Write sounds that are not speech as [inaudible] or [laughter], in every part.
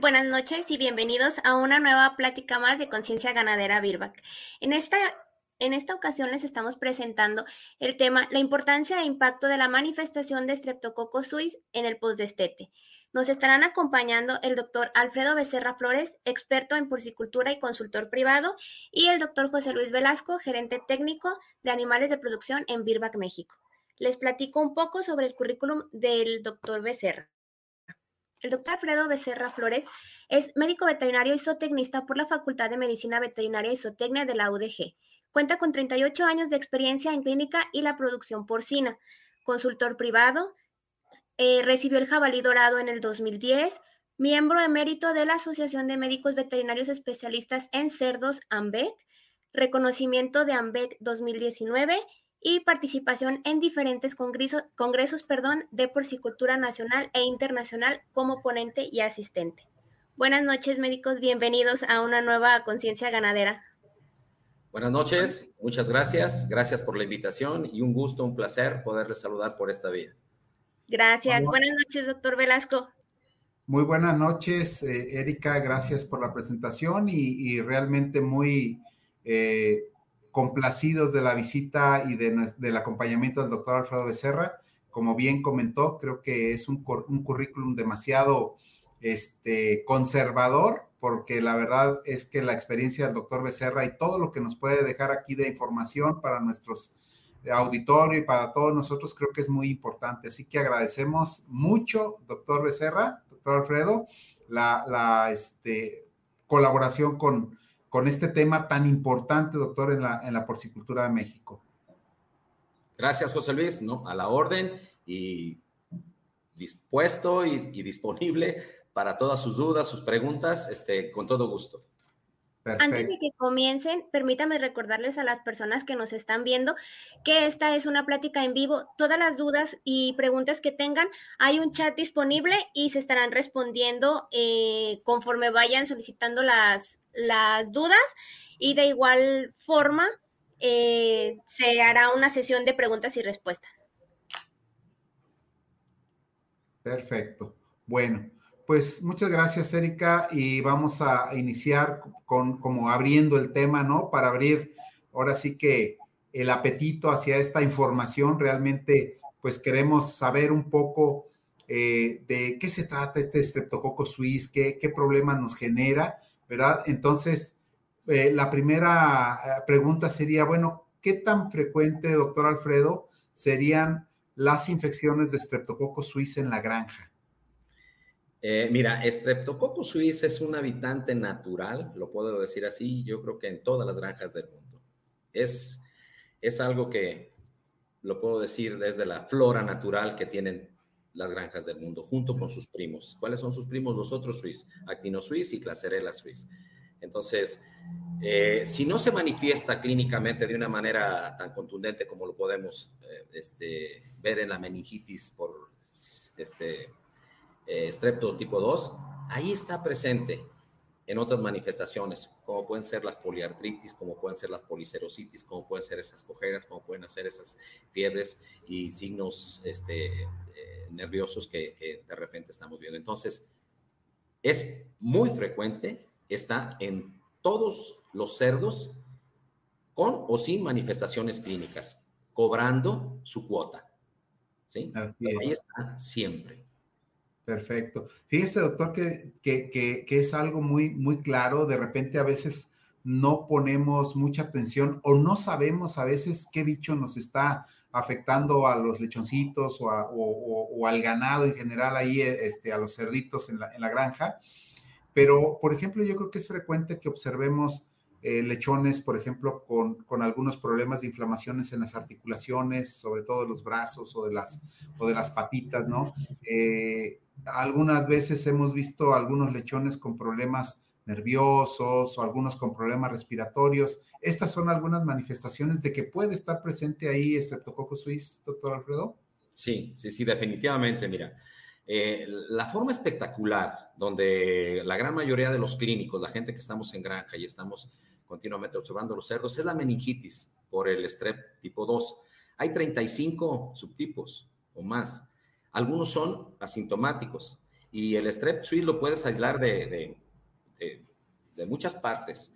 Buenas noches y bienvenidos a una nueva plática más de Conciencia Ganadera Birbac. En esta, en esta ocasión les estamos presentando el tema La importancia e impacto de la manifestación de Streptococcus suis en el postdestete. Nos estarán acompañando el doctor Alfredo Becerra Flores, experto en porcicultura y consultor privado, y el doctor José Luis Velasco, gerente técnico de animales de producción en Birbac, México. Les platico un poco sobre el currículum del doctor Becerra. El doctor Alfredo Becerra Flores es médico veterinario y zootecnista por la Facultad de Medicina Veterinaria y Zootecnia de la UDG. Cuenta con 38 años de experiencia en clínica y la producción porcina. Consultor privado, eh, recibió el jabalí dorado en el 2010, miembro emérito de la Asociación de Médicos Veterinarios Especialistas en Cerdos, AMBEC, reconocimiento de AMBEC 2019 y participación en diferentes congresos, congresos perdón, de porcicultura nacional e internacional como ponente y asistente. Buenas noches, médicos. Bienvenidos a una nueva conciencia ganadera. Buenas noches, muchas gracias. Gracias por la invitación y un gusto, un placer poderles saludar por esta vía. Gracias. Buenas noches, doctor Velasco. Muy buenas noches, eh, Erika. Gracias por la presentación y, realmente muy eh, complacidos de la visita y de, del acompañamiento del doctor Alfredo Becerra. Como bien comentó, creo que es un, un currículum demasiado este, conservador, porque la verdad es que la experiencia del doctor Becerra y todo lo que nos puede dejar aquí de información para nuestros auditorio y para todos nosotros creo que es muy importante. Así que agradecemos mucho, doctor Becerra, doctor Alfredo, la, la este, colaboración con, con este tema tan importante, doctor, en la, en la porcicultura de México. Gracias, José Luis, ¿no? A la orden y dispuesto y, disponible para todas sus dudas, sus preguntas, este, con todo gusto. Antes de que comiencen, permítame recordarles a las personas que nos están viendo que esta es una plática en vivo. Todas las dudas y preguntas que tengan, hay un chat disponible y se estarán respondiendo eh, conforme vayan solicitando las, las dudas y de igual forma eh, se hará una sesión de preguntas y respuestas. Perfecto. Bueno, pues muchas gracias, Erika, y vamos a iniciar con como abriendo el tema, ¿no? Para abrir ahora sí que el apetito hacia esta información. Realmente, pues queremos saber un poco eh, de qué se trata este Streptococcus suis, qué, qué problema nos genera ¿verdad? Entonces, eh, la primera eh, pregunta sería, bueno, ¿qué tan frecuente, doctor Alfredo, serían las infecciones de Streptococcus suis en la granja? Eh, mira, Streptococcus suis es un habitante natural, lo puedo decir así, yo creo que en todas las granjas del mundo. Es, es algo que lo puedo decir desde la flora natural que tienen las granjas del mundo, junto con sus primos. ¿Cuáles son sus primos? Los otros Swiss, Actino Swiss y Clacerella Swiss. Entonces, eh, si no se manifiesta clínicamente de una manera tan contundente como lo podemos eh, este, ver en la meningitis por este, eh, strepto tipo 2, ahí está presente en otras manifestaciones, como pueden ser las poliartritis, como pueden ser las policerositis, como pueden ser esas cojeras, como pueden ser esas fiebres y signos este, eh, nerviosos que, de repente estamos viendo. Entonces, es muy frecuente, está en todos los cerdos con o sin manifestaciones clínicas, cobrando su cuota. ¿sí? Ahí está siempre. Perfecto. Fíjese, doctor, que, que, es algo muy, muy claro. De repente a veces no ponemos mucha atención o no sabemos a veces qué bicho nos está afectando a los lechoncitos o, al ganado en general ahí, este, a los cerditos en la, en la, granja. Pero, por ejemplo, yo creo que es frecuente que observemos eh, lechones, por ejemplo, con, con, algunos problemas de inflamaciones en las articulaciones, sobre todo los brazos o de las, o de las patitas, ¿no? Eh, algunas veces hemos visto algunos lechones con problemas nerviosos o algunos con problemas respiratorios. Estas son algunas manifestaciones de que puede estar presente ahí Streptococcus suis, doctor Alfredo. Sí, sí, sí, definitivamente. Mira, eh, la forma espectacular donde la gran mayoría de los clínicos, la gente que estamos en granja y estamos continuamente observando los cerdos, es la meningitis por el strep tipo 2. Hay 35 subtipos o más. Algunos son asintomáticos Y el strep suisse lo puedes aislar de, de, muchas partes,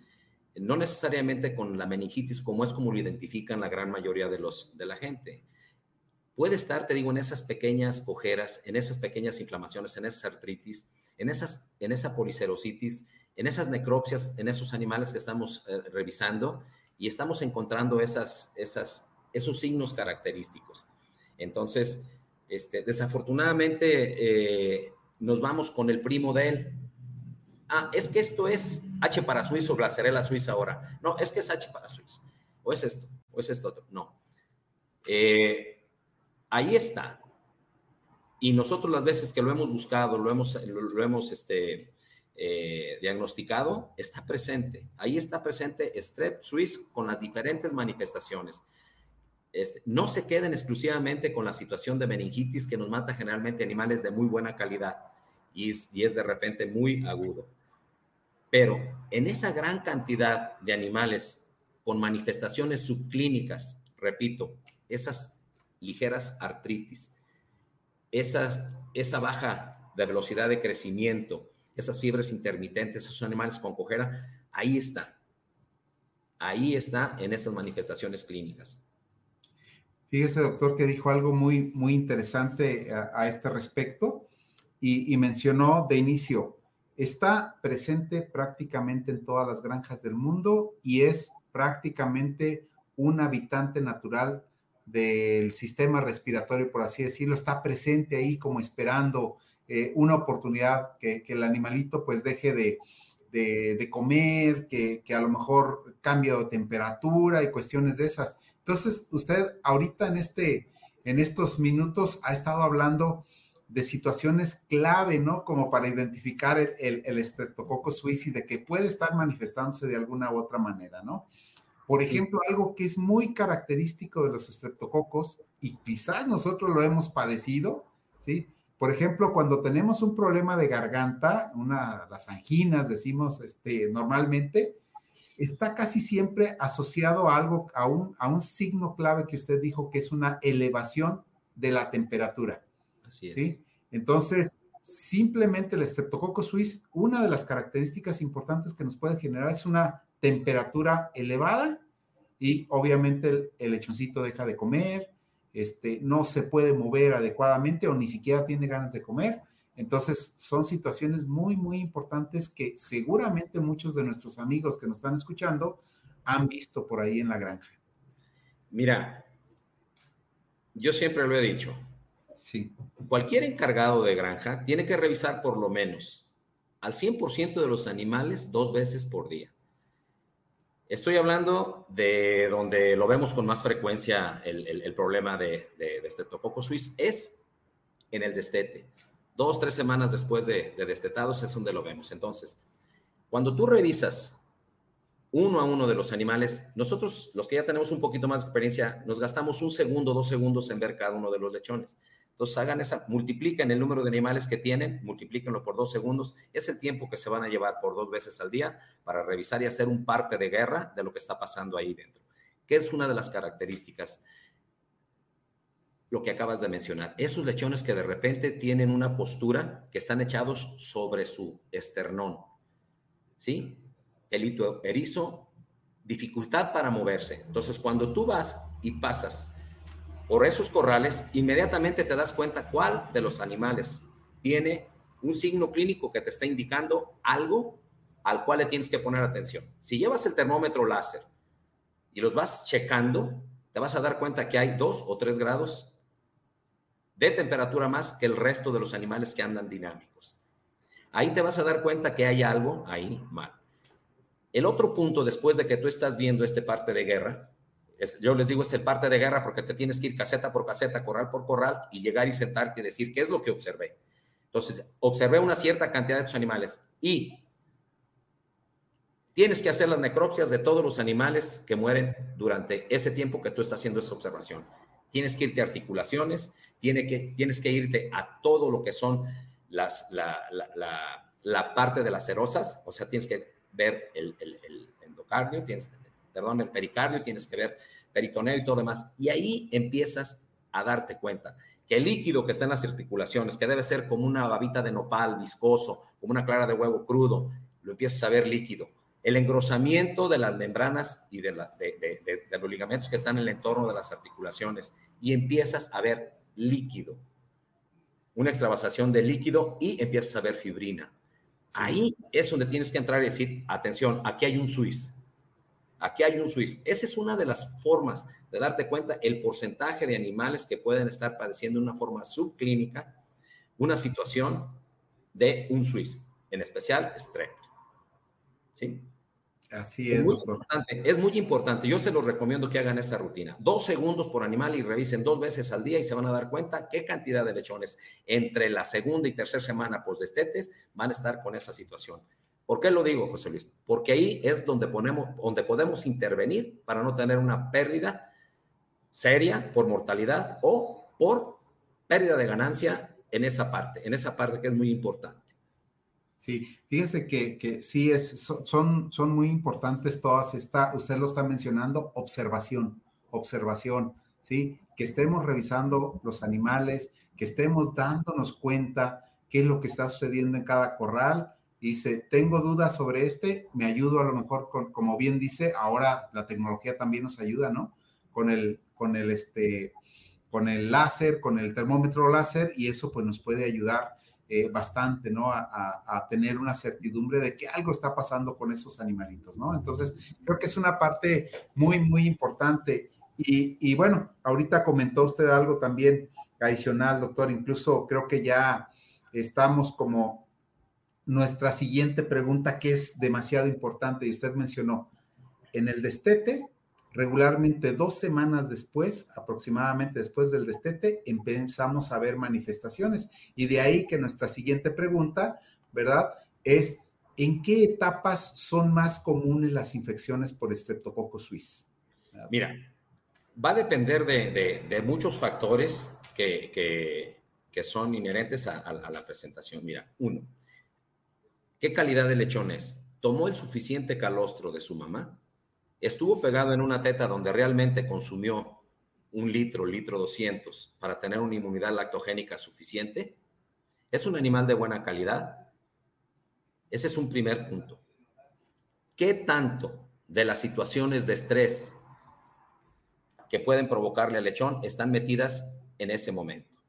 no necesariamente con la meningitis, como es como lo identifican la gran mayoría de, los, de la gente. Puede estar, te digo, en esas pequeñas cojeras, en esas pequeñas inflamaciones, en esas artritis, en, esas, en esa policerositis, en esas necropsias, en esos animales que estamos eh, revisando y estamos encontrando esas, esas, esos signos característicos. Entonces, este, desafortunadamente, eh, nos vamos con el primo de él. Ah, es que esto es H para suizo, glacerela suiza ahora. No, es que es H para suizo. O es esto, o es esto otro. No. Eh, ahí está. Y nosotros las veces que lo hemos buscado, lo hemos, lo, hemos este, eh, diagnosticado, está presente. Ahí está presente Strep Swiss con las diferentes manifestaciones. Este, no se queden exclusivamente con la situación de meningitis que nos mata generalmente animales de muy buena calidad y es, de repente muy agudo. Pero en esa gran cantidad de animales con manifestaciones subclínicas, repito, esas ligeras artritis, esa baja de velocidad de crecimiento, esas fiebres intermitentes, esos animales con cojera, ahí está. Ahí está en esas manifestaciones clínicas. Fíjese, doctor, que dijo algo muy, muy interesante a, este respecto y, mencionó de inicio, está presente prácticamente en todas las granjas del mundo y es prácticamente un habitante natural del sistema respiratorio, por así decirlo, está presente ahí como esperando eh, una oportunidad que, el animalito pues deje de, comer, que, a lo mejor cambie de temperatura y cuestiones de esas. Entonces, usted ahorita en, este, en estos minutos ha estado hablando de situaciones clave, ¿no? Como para identificar el, el, el Streptococcus que puede estar manifestándose de alguna u otra manera, ¿no? Por ejemplo, algo que es muy característico de los estreptococos y quizás nosotros lo hemos padecido, ¿sí? Por ejemplo, cuando tenemos un problema de garganta, una, las anginas, decimos este, normalmente, está casi siempre asociado a algo, a un, a un signo clave que usted dijo que es una elevación de la temperatura. Así es. ¿sí? Entonces, simplemente el Streptococcus suis, una de las características importantes que nos puede generar es una temperatura elevada y obviamente el, el lechoncito deja de comer, este, no se puede mover adecuadamente o ni siquiera tiene ganas de comer. Entonces, son situaciones muy, muy importantes que seguramente muchos de nuestros amigos que nos están escuchando han visto por ahí en la granja. Mira, yo siempre lo he dicho. Sí. Cualquier encargado de granja tiene que revisar por lo menos al 100% de los animales dos veces por día. Estoy hablando de donde lo vemos con más frecuencia el, problema de, de, de Suisse, es en el destete. Dos, tres semanas después de, de destetados es donde lo vemos. Entonces, cuando tú revisas uno a uno de los animales, nosotros, los que ya tenemos un poquito más de experiencia, nos gastamos un segundo, dos segundos en ver cada uno de los lechones. Entonces hagan esa, multipliquen el número de animales que tienen, multiplíquenlo por dos segundos, es el tiempo que se van a llevar por dos veces al día para revisar y hacer un parte de guerra de lo que está pasando ahí dentro, que es una de las características, lo que acabas de mencionar, esos lechones que de repente tienen una postura que están echados sobre su esternón, ¿sí? El hito erizo, dificultad para moverse. Entonces, cuando tú vas y pasas por esos corrales, inmediatamente te das cuenta cuál de los animales tiene un signo clínico que te está indicando algo al cual le tienes que poner atención. Si llevas el termómetro láser y los vas checando, te vas a dar cuenta que hay dos o tres grados de temperatura más que el resto de los animales que andan dinámicos. Ahí te vas a dar cuenta que hay algo ahí mal. El otro punto, después de que tú estás viendo este parte de guerra, yo les digo, es el parte de guerra porque te tienes que ir caseta por caseta, corral por corral y llegar y sentarte y decir qué es lo que observé. Entonces, observé una cierta cantidad de estos animales y tienes que hacer las necropsias de todos los animales que mueren durante ese tiempo que tú estás haciendo esa observación. Tienes que irte a articulaciones, tiene que, tienes que irte a todo lo que son las, la, la, parte de las cerosas, o sea, tienes que ver el, el, endocardio, tienes, perdón, el pericardio, tienes que ver peritoneo y todo demás. Y ahí empiezas a darte cuenta que el líquido que está en las articulaciones, que debe ser como una babita de nopal viscoso, como una clara de huevo crudo, lo empiezas a ver líquido. El engrosamiento de las membranas y de, de los ligamentos que están en el entorno de las articulaciones y empiezas a ver líquido, una extravasación de líquido y empiezas a ver fibrina. Ahí es donde tienes que entrar y decir, atención, aquí hay un Swiss. Aquí hay un Swiss. Esa es una de las formas de darte cuenta el porcentaje de animales que pueden estar padeciendo de una forma subclínica una situación de un Swiss, en especial strep. ¿Sí? Así es. Es muy, importante, es muy importante. Yo se los recomiendo que hagan esa rutina. Dos segundos por animal y revisen dos veces al día y se van a dar cuenta qué cantidad de lechones entre la segunda y tercera semana post destetes van a estar con esa situación. ¿Por qué lo digo, José Luis? Porque ahí es donde, ponemos, donde podemos intervenir para no tener una pérdida seria por mortalidad o por pérdida de ganancia en esa parte, en esa parte que es muy importante. Sí, fíjese que, que sí es, son, son muy importantes todas estas, usted lo está mencionando, observación, observación, ¿sí? Que estemos revisando los animales, que estemos dándonos cuenta qué es lo que está sucediendo en cada corral. Dice, tengo dudas sobre este, me ayudo a lo mejor con, como bien dice, ahora la tecnología también nos ayuda, ¿no? Con el, con el, este, con el láser, con el termómetro láser, y eso pues nos puede ayudar eh, bastante, ¿no? A, tener una certidumbre de que algo está pasando con esos animalitos, ¿no? Entonces, creo que es una parte muy, muy importante. Y, y bueno, ahorita comentó usted algo también adicional, doctor, incluso creo que ya estamos como nuestra siguiente pregunta, que es demasiado importante, y usted mencionó, en el destete, regularmente dos semanas después, aproximadamente después del destete, empezamos a ver manifestaciones. Y de ahí que nuestra siguiente pregunta, ¿verdad? Es, ¿en qué etapas son más comunes las infecciones por Streptococcus suis? Mira, va a depender de, muchos factores que, son inherentes a la presentación. Mira, uno, ¿qué calidad de lechón es? ¿Tomó el suficiente calostro de su mamá? estuvo pegado en una teta donde realmente consumió un litro, litro 200 para tener una inmunidad lactogénica suficiente, es un animal de buena calidad. Ese es un primer punto. ¿Qué tanto de las situaciones de estrés que pueden provocarle al lechón están metidas en ese momento?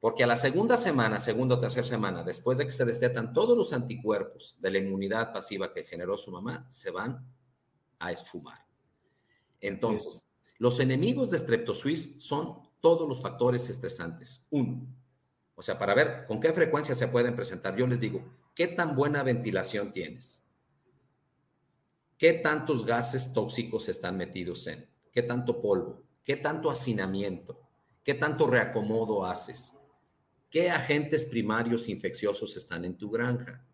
Porque a la segunda semana, segunda o tercera semana, después de que se destetan todos los anticuerpos de la inmunidad pasiva que generó su mamá, se van a esfumar. Entonces, los enemigos de Streptosuis son todos los factores estresantes. Uno, o sea, para ver con qué frecuencia se pueden presentar, yo les digo, ¿qué tan buena ventilación tienes? ¿Qué tantos gases tóxicos están metidos en? ¿Qué tanto polvo? ¿Qué tanto hacinamiento? ¿Qué tanto reacomodo haces? ¿Qué agentes primarios infecciosos están en tu granja?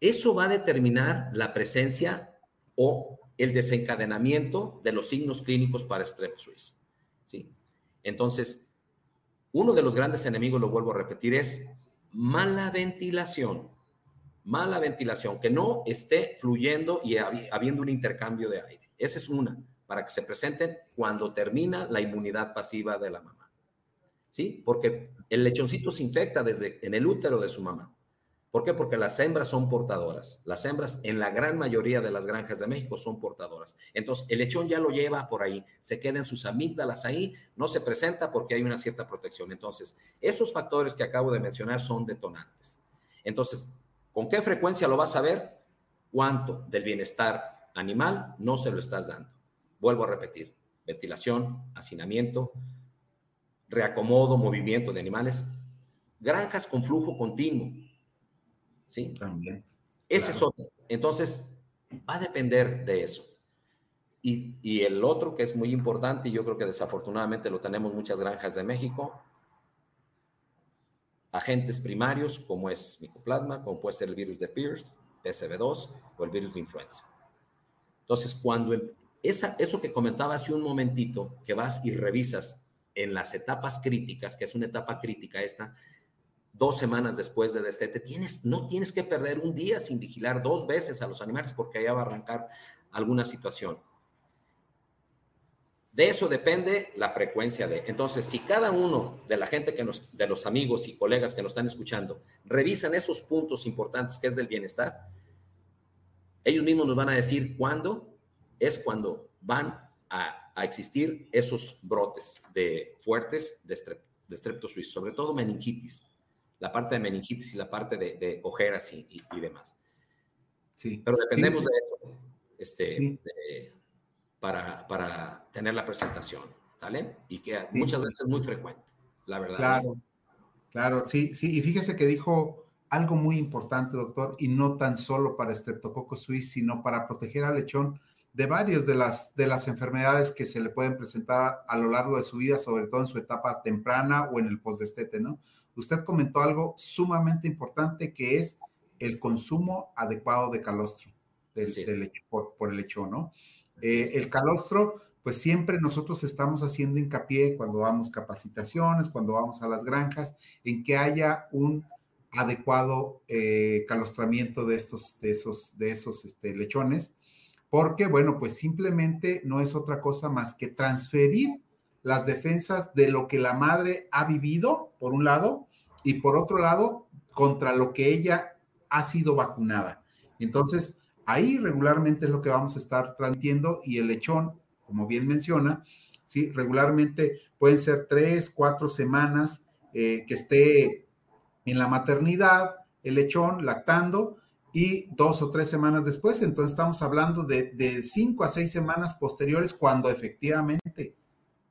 Eso va a determinar la presencia o el desencadenamiento de los signos clínicos para Strep Suis. ¿sí? Entonces, uno de los grandes enemigos, lo vuelvo a repetir, es mala ventilación. Mala ventilación, que no esté fluyendo y habiendo un intercambio de aire. Esa es una, para que se presenten cuando termina la inmunidad pasiva de la mamá. ¿Sí? Porque el lechoncito se infecta desde en el útero de su mamá. ¿Por qué? Porque las hembras son portadoras. Las hembras en la gran mayoría de las granjas de México son portadoras. Entonces, el lechón ya lo lleva por ahí, se quedan sus amígdalas ahí, no se presenta porque hay una cierta protección. Entonces, esos factores que acabo de mencionar son detonantes. Entonces, ¿con qué frecuencia lo vas a ver? ¿Cuánto del bienestar animal no se lo estás dando? Vuelvo a repetir, ventilación, hacinamiento, reacomodo, movimiento de animales, granjas con flujo continuo ¿sí? También. Ese es otro. Entonces, va a depender de eso. Y, y, el otro que es muy importante, y yo creo que desafortunadamente lo tenemos muchas granjas de México, agentes primarios como es micoplasma, como puede ser el virus de Pierce, PSV2 o el virus de influenza. Entonces, cuando esa, eso que comentaba hace un momentito, que vas y revisas en las etapas críticas, que es una etapa crítica esta, dos semanas después de destete, tienes, no tienes que perder un día sin vigilar dos veces a los animales porque allá va a arrancar alguna situación. De eso depende la frecuencia de. Entonces, si cada uno de la gente que nos, de los amigos y colegas que nos están escuchando, revisan esos puntos importantes que es del bienestar, ellos mismos nos van a decir cuándo es cuando van a, existir esos brotes de fuertes de, estrep, suizo, sobre todo meningitis, la parte de meningitis y la parte de, ojeras y, demás. Sí. Pero dependemos de eso este, para, para, tener la presentación, ¿vale? Y que muchas veces es muy frecuente, la verdad. Claro, claro, sí, sí. Y fíjese que dijo algo muy importante, doctor, y no tan solo para Streptococcus suis, sino para proteger al lechón de varias de las, de las enfermedades que se le pueden presentar a lo largo de su vida, sobre todo en su etapa temprana o en el postdestete, ¿no? Usted comentó algo sumamente importante que es el consumo adecuado de calostro por, el lechón, ¿no? Eh, el calostro, pues siempre nosotros estamos haciendo hincapié cuando damos capacitaciones, cuando vamos a las granjas, en que haya un adecuado eh, calostramiento de estos, de esos, de esos este, lechones, porque, bueno, pues simplemente no es otra cosa más que transferir las defensas de lo que la madre ha vivido, por un lado, y por otro lado, contra lo que ella ha sido vacunada. Entonces, ahí regularmente es lo que vamos a estar transmitiendo y el lechón, como bien menciona, ¿sí? regularmente pueden ser tres, cuatro semanas eh, que esté en la maternidad, el lechón lactando, y dos o tres semanas después, entonces estamos hablando de, de cinco a seis semanas posteriores cuando efectivamente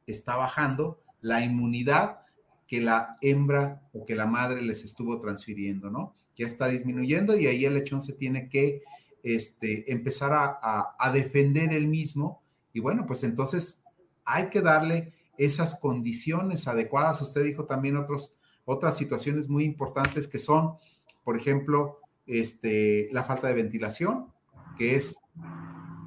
está bajando la inmunidad que la hembra o que la madre les estuvo transfiriendo, ¿no? Ya está disminuyendo y ahí el lechón se tiene que este, empezar a, a defender el mismo y bueno, pues entonces hay que darle esas condiciones adecuadas. Usted dijo también otros otras situaciones muy importantes que son, por ejemplo, este, la falta de ventilación, que es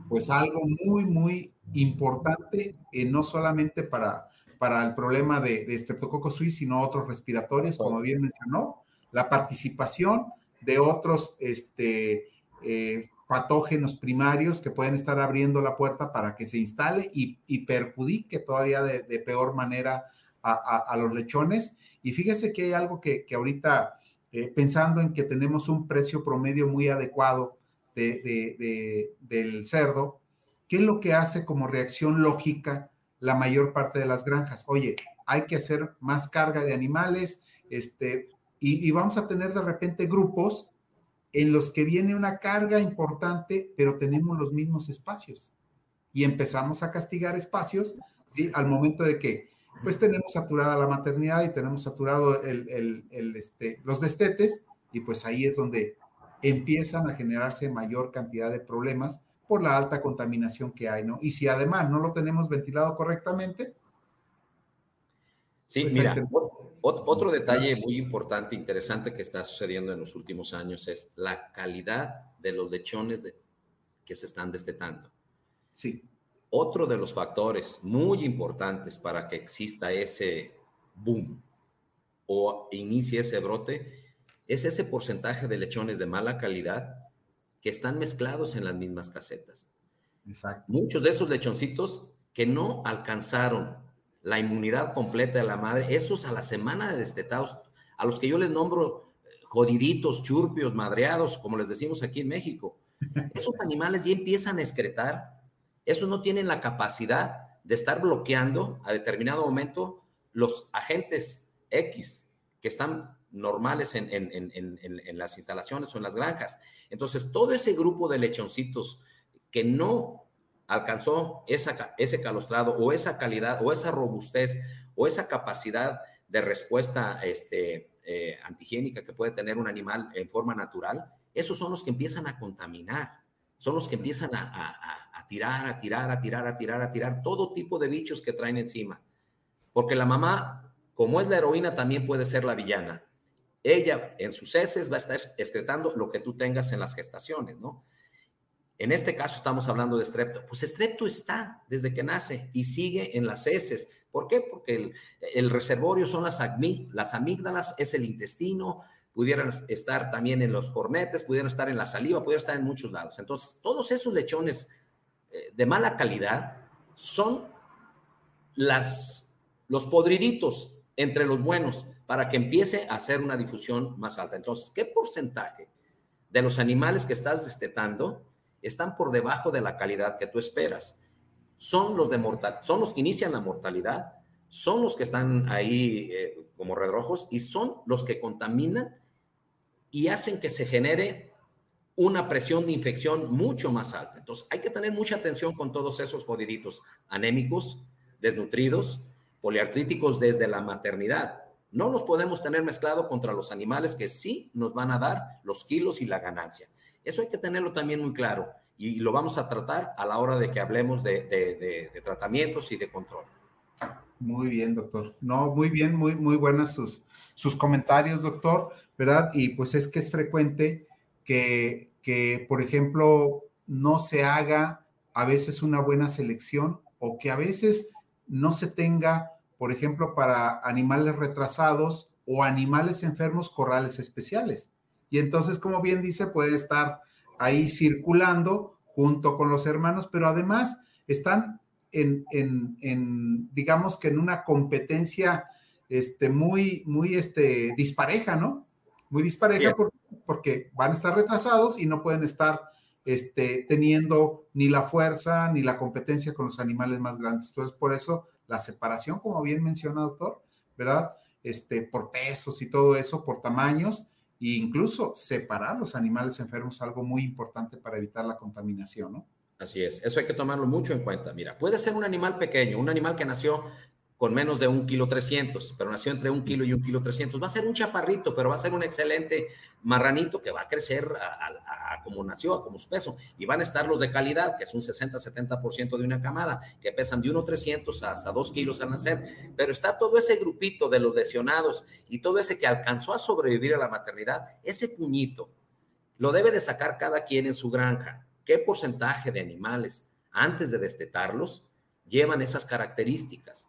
pues algo muy, muy importante, eh, no solamente para, para el problema de, de Streptococcus suis, sino otros respiratorios, como bien mencionó, la participación de otros este, eh, patógenos primarios que pueden estar abriendo la puerta para que se instale y, perjudique todavía de, peor manera a, los lechones. Y fíjese que hay algo que, ahorita, eh, pensando en que tenemos un precio promedio muy adecuado del cerdo, ¿qué es lo que hace como reacción lógica la mayor parte de las granjas? Oye, hay que hacer más carga de animales, este, y, vamos a tener de repente grupos en los que viene una carga importante, pero tenemos los mismos espacios. Y empezamos a castigar espacios, ¿sí? Al momento de que pues tenemos saturada la maternidad y tenemos saturado el, este, los destetes y pues ahí es donde empiezan a generarse mayor cantidad de problemas por la alta contaminación que hay, ¿no? Y si además no lo tenemos ventilado correctamente. Sí, pues mira, otro detalle muy importante, interesante que está sucediendo en los últimos años es la calidad de los lechones que se están destetando. Sí. Otro de los factores muy importantes para que exista ese boom o inicie ese brote es ese porcentaje de lechones de mala calidad que están mezclados en las mismas casetas. Exacto. Muchos de esos lechoncitos que no alcanzaron la inmunidad completa de la madre, esos a la semana de destetados, a los que yo les nombro jodiditos, churpios, madreados, como les decimos aquí en México, [laughs] esos animales ya empiezan a excretar esos no tienen la capacidad de estar bloqueando a determinado momento los agentes X que están normales en, las instalaciones o en las granjas. Entonces, todo ese grupo de lechoncitos que no alcanzó esa, ese calostrado o esa calidad o esa robustez o esa capacidad de respuesta este, eh, antigénica que puede tener un animal en forma natural, esos son los que empiezan a contaminar son los que empiezan a, tirar, a tirar, a tirar, a tirar, a tirar todo tipo de bichos que traen encima. Porque la mamá, como es la heroína, también puede ser la villana. Ella en sus heces va a estar excretando lo que tú tengas en las gestaciones, ¿no? En este caso estamos hablando de estrepto. Pues estrepto está desde que nace y sigue en las heces. ¿Por qué? Porque el, reservorio son las, las amígdalas, es el intestino, pudieran estar también en los cornetes, pudieran estar en la saliva, pudieran estar en muchos lados. Entonces, todos esos lechones de mala calidad son las, los podriditos entre los buenos para que empiece a hacer una difusión más alta. Entonces, ¿qué porcentaje de los animales que estás destetando están por debajo de la calidad que tú esperas? Son los de mortal, son los que inician la mortalidad, son los que están ahí eh, como redrojos y son los que contaminan y hacen que se genere una presión de infección mucho más alta. Entonces, hay que tener mucha atención con todos esos jodiditos anémicos, desnutridos, poliartríticos desde la maternidad. No los podemos tener mezclado contra los animales que sí nos van a dar los kilos y la ganancia. Eso hay que tenerlo también muy claro y lo vamos a tratar a la hora de que hablemos de, tratamientos y de control. Muy bien, doctor. No, muy bien, muy, muy buenas sus, sus comentarios, doctor, ¿verdad? Y pues es que es frecuente que, que, por ejemplo, no se haga a veces una buena selección o que a veces no se tenga, por ejemplo, para animales retrasados o animales enfermos, corrales especiales. Y entonces, como bien dice, puede estar ahí circulando junto con los hermanos, pero además están en, en, digamos que en una competencia este, muy, muy este, dispareja, ¿no? Muy dispareja porque, van a estar retrasados y no pueden estar este, teniendo ni la fuerza ni la competencia con los animales más grandes. Entonces, por eso la separación, como bien menciona, doctor, ¿verdad? Este, por pesos y todo eso, por tamaños, e incluso separar los animales enfermos, algo muy importante para evitar la contaminación, ¿no? Así es, eso hay que tomarlo mucho en cuenta. Mira, puede ser un animal pequeño, un animal que nació con menos de un kilo 300, pero nació entre un kilo y un kilo 300. Va a ser un chaparrito, pero va a ser un excelente marranito que va a crecer a, como nació, a como su peso. Y van a estar los de calidad, que es un 60-70% de una camada, que pesan de 1,300 hasta 2 kilos al nacer. Pero está todo ese grupito de los lesionados y todo ese que alcanzó a sobrevivir a la maternidad, ese puñito, lo debe de sacar cada quien en su granja. ¿Qué porcentaje de animales antes de destetarlos llevan esas características?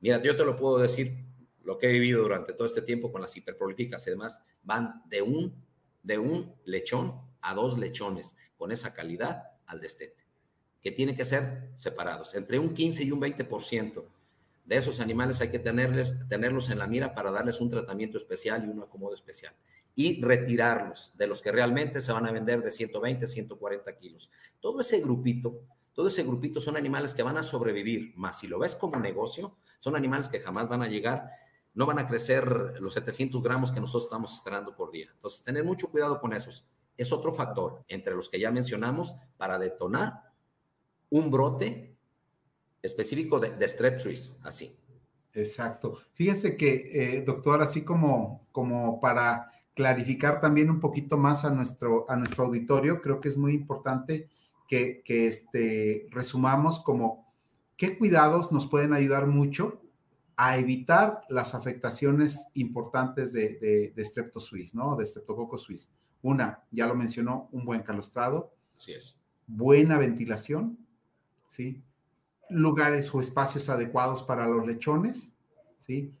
Mira, yo te lo puedo decir, lo que he vivido durante todo este tiempo con las hiperprolíficas y van de un, de un lechón a dos lechones con esa calidad al destete, que tiene que ser separados. Entre un 15 y un 20% de esos animales hay que tenerles, tenerlos en la mira para darles un tratamiento especial y un acomodo especial. Y retirarlos de los que realmente se van a vender de 120, 140 kilos. Todo ese grupito, todo ese grupito son animales que van a sobrevivir, más si lo ves como negocio, son animales que jamás van a llegar, no van a crecer los 700 gramos que nosotros estamos esperando por día. Entonces, tener mucho cuidado con esos. Es otro factor entre los que ya mencionamos para detonar un brote específico de, de strep así. Exacto. Fíjense que, eh, doctor, así como, como para clarificar también un poquito más a nuestro, a nuestro auditorio, creo que es muy importante que, que este, resumamos como ¿Qué cuidados nos pueden ayudar mucho a evitar las afectaciones importantes de, de, de Streptosuis, ¿no? De Streptococcus suis. Una, ya lo mencionó, un buen calostrado. Así es. Buena ventilación, ¿sí? Lugares o espacios adecuados para los lechones, ¿sí?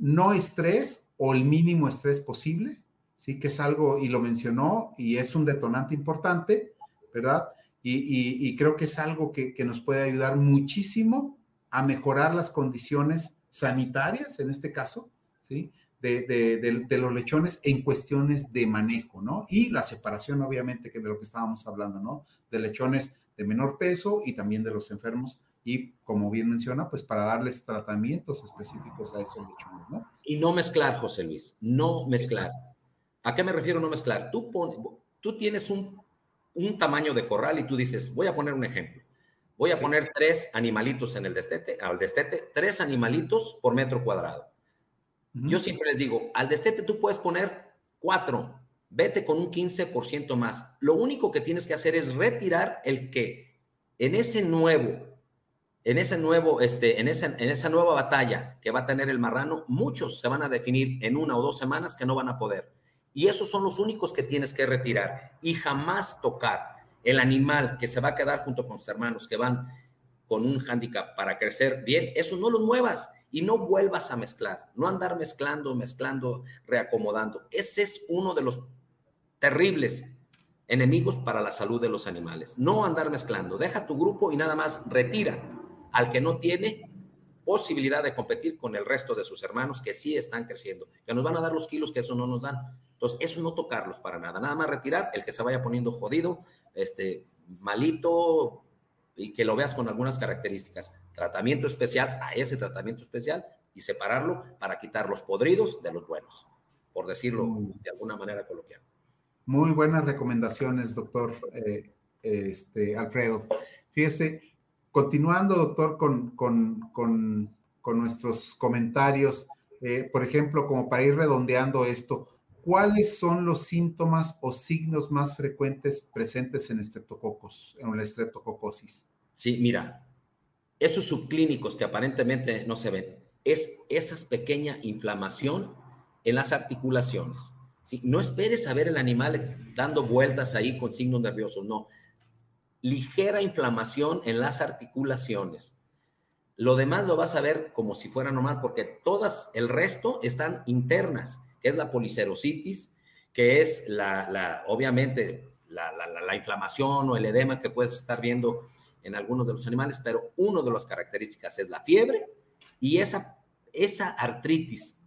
No estrés o el mínimo estrés posible, ¿sí? Que es algo, y lo mencionó, y es un detonante importante, ¿verdad? Y, creo que es algo que, nos puede ayudar muchísimo a mejorar las condiciones sanitarias, en este caso, ¿sí? De, los lechones en cuestiones de manejo, ¿no? Y la separación, obviamente, que de lo que estábamos hablando, ¿no? De lechones de menor peso y también de los enfermos y, como bien menciona, pues para darles tratamientos específicos a esos lechones, ¿no? Y no mezclar, José Luis, no mezclar. ¿A qué me refiero no mezclar? Tú, tú tienes un un tamaño de corral y tú dices, voy a poner un ejemplo. Voy a poner tres animalitos en el destete, al destete, tres animalitos por metro cuadrado. Yo siempre les digo, al destete tú puedes poner cuatro, vete con un 15% más. Lo único que tienes que hacer es retirar el que en ese nuevo, en ese nuevo, este, en esa, en esa nueva batalla que va a tener el marrano, muchos se van a definir en una o dos semanas que no van a poder. Y esos son los únicos que tienes que retirar y jamás tocar el animal que se va a quedar junto con sus hermanos que van con un hándicap para crecer bien, eso no lo muevas y no vuelvas a mezclar, no andar mezclando, mezclando, reacomodando. Ese es uno de los terribles enemigos para la salud de los animales. No andar mezclando, deja tu grupo y nada más retira al que no tiene posibilidad de competir con el resto de sus hermanos que sí están creciendo, que nos van a dar los kilos que eso no nos dan. Entonces, eso no tocarlos para nada, nada más retirar el que se vaya poniendo jodido, este, malito y que lo veas con algunas características. Tratamiento especial a ese tratamiento especial y separarlo para quitar los podridos de los buenos, por decirlo de alguna manera coloquial. Muy buenas recomendaciones, doctor eh, este, Alfredo. Fíjese, continuando, doctor, con, con, nuestros comentarios, eh, por ejemplo, como para ir redondeando esto, ¿cuáles son los síntomas o signos más frecuentes presentes en estreptococos, en la estreptococosis? Sí, mira, esos subclínicos que aparentemente no se ven, es esa pequeña inflamación en las articulaciones. ¿sí? No esperes a ver el animal dando vueltas ahí con signos nerviosos, no. Ligera inflamación en las articulaciones. Lo demás lo vas a ver como si fuera normal, porque todas, el resto están internas, que es la policerositis, que es la, obviamente, la, la, inflamación o el edema que puedes estar viendo en algunos de los animales, pero una de las características es la fiebre, y esa, esa artritis,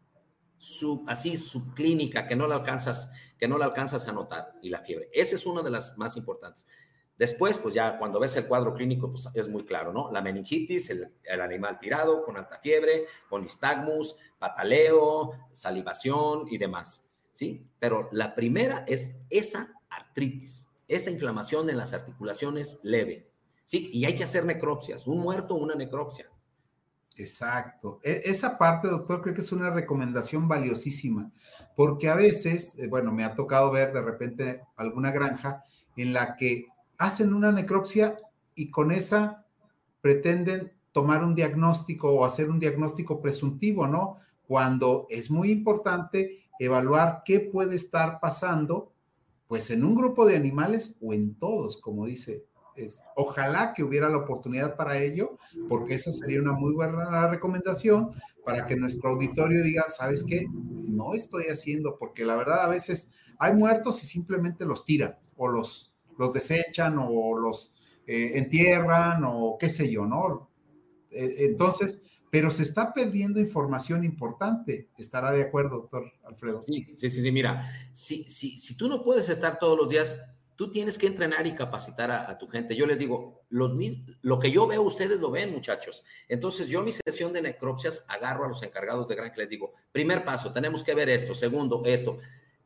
así subclínica, que no la alcanzas, que no la alcanzas a notar, y la fiebre. Esa es una de las más importantes. Después, pues ya cuando ves el cuadro clínico, pues es muy claro, ¿no? La meningitis, el, animal tirado con alta fiebre, con nistagmus, pataleo, salivación y demás, ¿sí? Pero la primera es esa artritis, esa inflamación en las articulaciones leve, ¿sí? Y hay que hacer necropsias, un muerto, una necropsia. Exacto. E, esa parte, doctor, creo que es una recomendación valiosísima, porque a veces, eh, bueno, me ha tocado ver de repente alguna granja en la que hacen una necropsia y con esa pretenden tomar un diagnóstico o hacer un diagnóstico presuntivo, ¿no? Cuando es muy importante evaluar qué puede estar pasando, pues en un grupo de animales o en todos, como dice ojalá que hubiera la oportunidad para ello, porque esa sería una muy buena recomendación para que nuestro auditorio diga, ¿sabes qué? No estoy haciendo, porque la verdad a veces hay muertos y simplemente los tiran o los, los desechan o los eh, entierran o qué sé yo, ¿no? E, entonces, pero se está perdiendo información importante. ¿Estará de acuerdo, doctor Alfredo? Sí, sí, sí. Mira, si, si, si tú no puedes estar todos los días tú tienes que entrenar y capacitar a, tu gente. Yo les digo, los, lo que yo veo, ustedes lo ven, muchachos. Entonces, yo mi sesión de necropsias agarro a los encargados de granja y les digo, primer paso, tenemos que ver esto. Segundo, esto.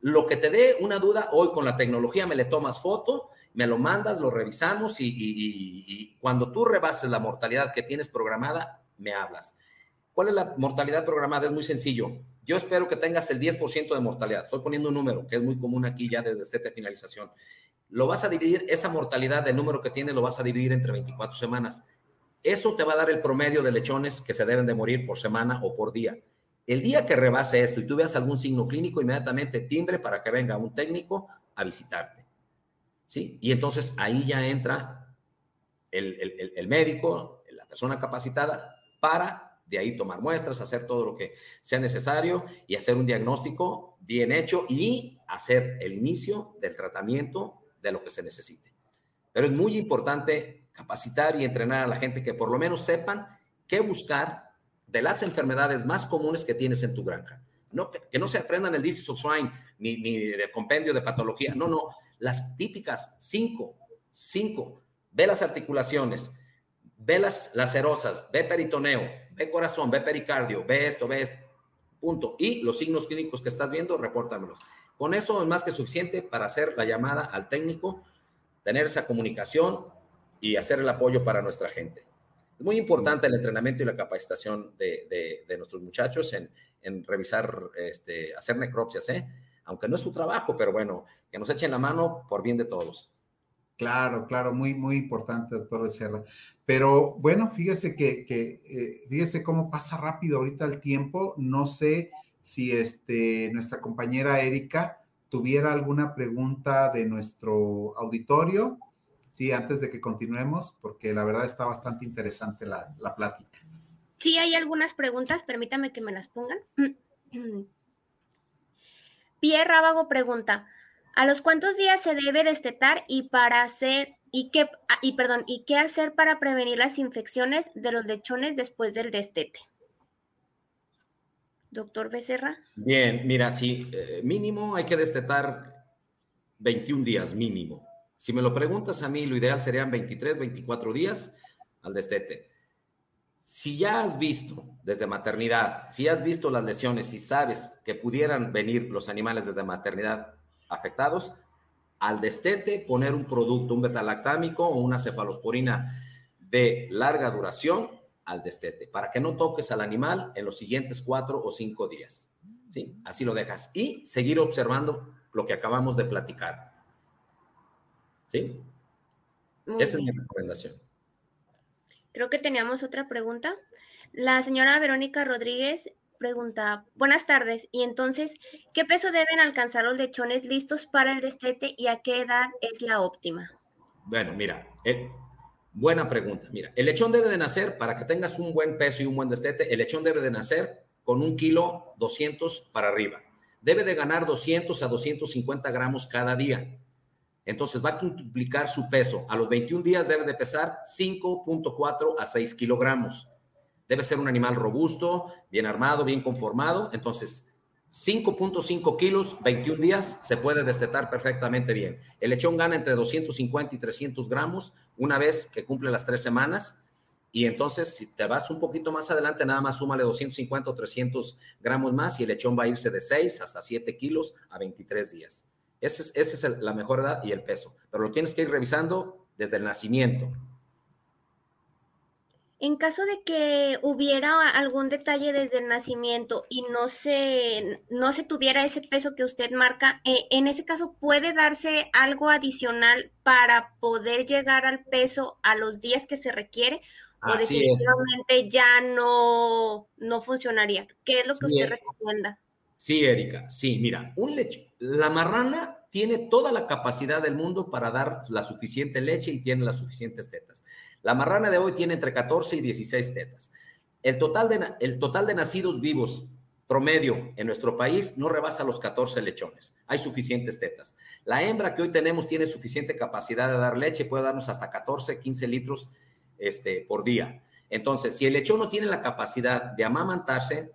Lo que te dé una duda, hoy con la tecnología me le tomas foto, me lo mandas, lo revisamos y, cuando tú rebases la mortalidad que tienes programada, me hablas. ¿Cuál es la mortalidad programada? Es muy sencillo. Yo espero que tengas el 10% de mortalidad. Estoy poniendo un número que es muy común aquí ya desde esta finalización lo vas a dividir, esa mortalidad del número que tiene lo vas a dividir entre 24 semanas. Eso te va a dar el promedio de lechones que se deben de morir por semana o por día. El día que rebase esto y tú veas algún signo clínico, inmediatamente timbre para que venga un técnico a visitarte. ¿Sí? Y entonces ahí ya entra el, el, el médico, la persona capacitada, para de ahí tomar muestras, hacer todo lo que sea necesario y hacer un diagnóstico bien hecho y hacer el inicio del tratamiento de lo que se necesite. Pero es muy importante capacitar y entrenar a la gente que por lo menos sepan qué buscar de las enfermedades más comunes que tienes en tu granja. Que, no se aprendan el disease of swine ni, el compendio de patología. No, no. Las típicas, cinco, cinco. Ve las articulaciones, ve las lacerosas, ve peritoneo, ve corazón, ve pericardio, ve esto, ve esto. Punto. Y los signos clínicos que estás viendo, repórtamelos. Con eso es más que suficiente para hacer la llamada al técnico, tener esa comunicación y hacer el apoyo para nuestra gente. Muy importante el entrenamiento y la capacitación de, nuestros muchachos en, revisar, este, hacer necropsias, ¿eh? aunque no es su trabajo, pero bueno, que nos echen la mano por bien de todos. Claro, claro, muy, muy importante, doctor Becerra. Pero bueno, fíjese que, eh, fíjese cómo pasa rápido ahorita el tiempo. No sé si este, nuestra compañera Erika tuviera alguna pregunta de nuestro auditorio, sí, antes de que continuemos, porque la verdad está bastante interesante la, la plática. Sí, hay algunas preguntas, permítame que me las pongan. [clears throat] Pierre Rábago pregunta, ¿a los cuántos días se debe destetar y para hacer ¿Y qué, ah, y perdón, ¿y qué hacer para prevenir las infecciones de los lechones después del destete? Doctor Becerra. Bien, mira, sí, eh, mínimo hay que destetar 21 días mínimo. Si me lo preguntas a mí, lo ideal serían 23, 24 días al destete. Si ya has visto desde maternidad, si has visto las lesiones, si sabes que pudieran venir los animales desde maternidad afectados, al destete poner un producto, un betalactámico o una cefalosporina de larga duración al destete, para que no toques al animal en los siguientes cuatro o cinco días. ¿Sí? Así lo dejas. Y seguir observando lo que acabamos de platicar. ¿Sí? Esa es mi recomendación. Creo que teníamos otra pregunta. La señora Verónica Rodríguez pregunta, buenas tardes, y entonces, ¿qué peso deben alcanzar los lechones listos para el destete y a qué edad es la óptima? Bueno, mira, eh, Buena pregunta. Mira, el lechón debe de nacer, para que tengas un buen peso y un buen destete, el lechón debe de nacer con un kilo 200 para arriba. Debe de ganar 200 a 250 gramos cada día. Entonces va a multiplicar su peso. A los 21 días debe de pesar 5.4 a 6 kilogramos. Debe ser un animal robusto, bien armado, bien conformado. Entonces, 5.5 kilos, 21 días, se puede destetar perfectamente bien. El lechón gana entre 250 y 300 gramos una vez que cumple las tres semanas. Y entonces, si te vas un poquito más adelante, nada más súmale 250 o 300 gramos más y el lechón va a irse de 6 hasta 7 kilos a 23 días. Esa es, ese es la mejor edad y el peso. Pero lo tienes que ir revisando desde el nacimiento. En caso de que hubiera algún detalle desde el nacimiento y no se, no se tuviera ese peso que usted marca, eh, en ese caso puede darse algo adicional para poder llegar al peso a los días que se requiere o definitivamente ya no, no funcionaría. ¿Qué es lo que usted recomienda? Sí, Erika, sí, mira, un leche, la marrana tiene toda la capacidad del mundo para dar la suficiente leche y tiene las suficientes tetas. La marrana de hoy tiene entre 14 y 16 tetas. El total de, el total de nacidos vivos promedio en nuestro país no rebasa los 14 lechones. Hay suficientes tetas. La hembra que hoy tenemos tiene suficiente capacidad de dar leche, puede darnos hasta 14, 15 litros este, por día. Entonces, si el lechón no tiene la capacidad de amamantarse,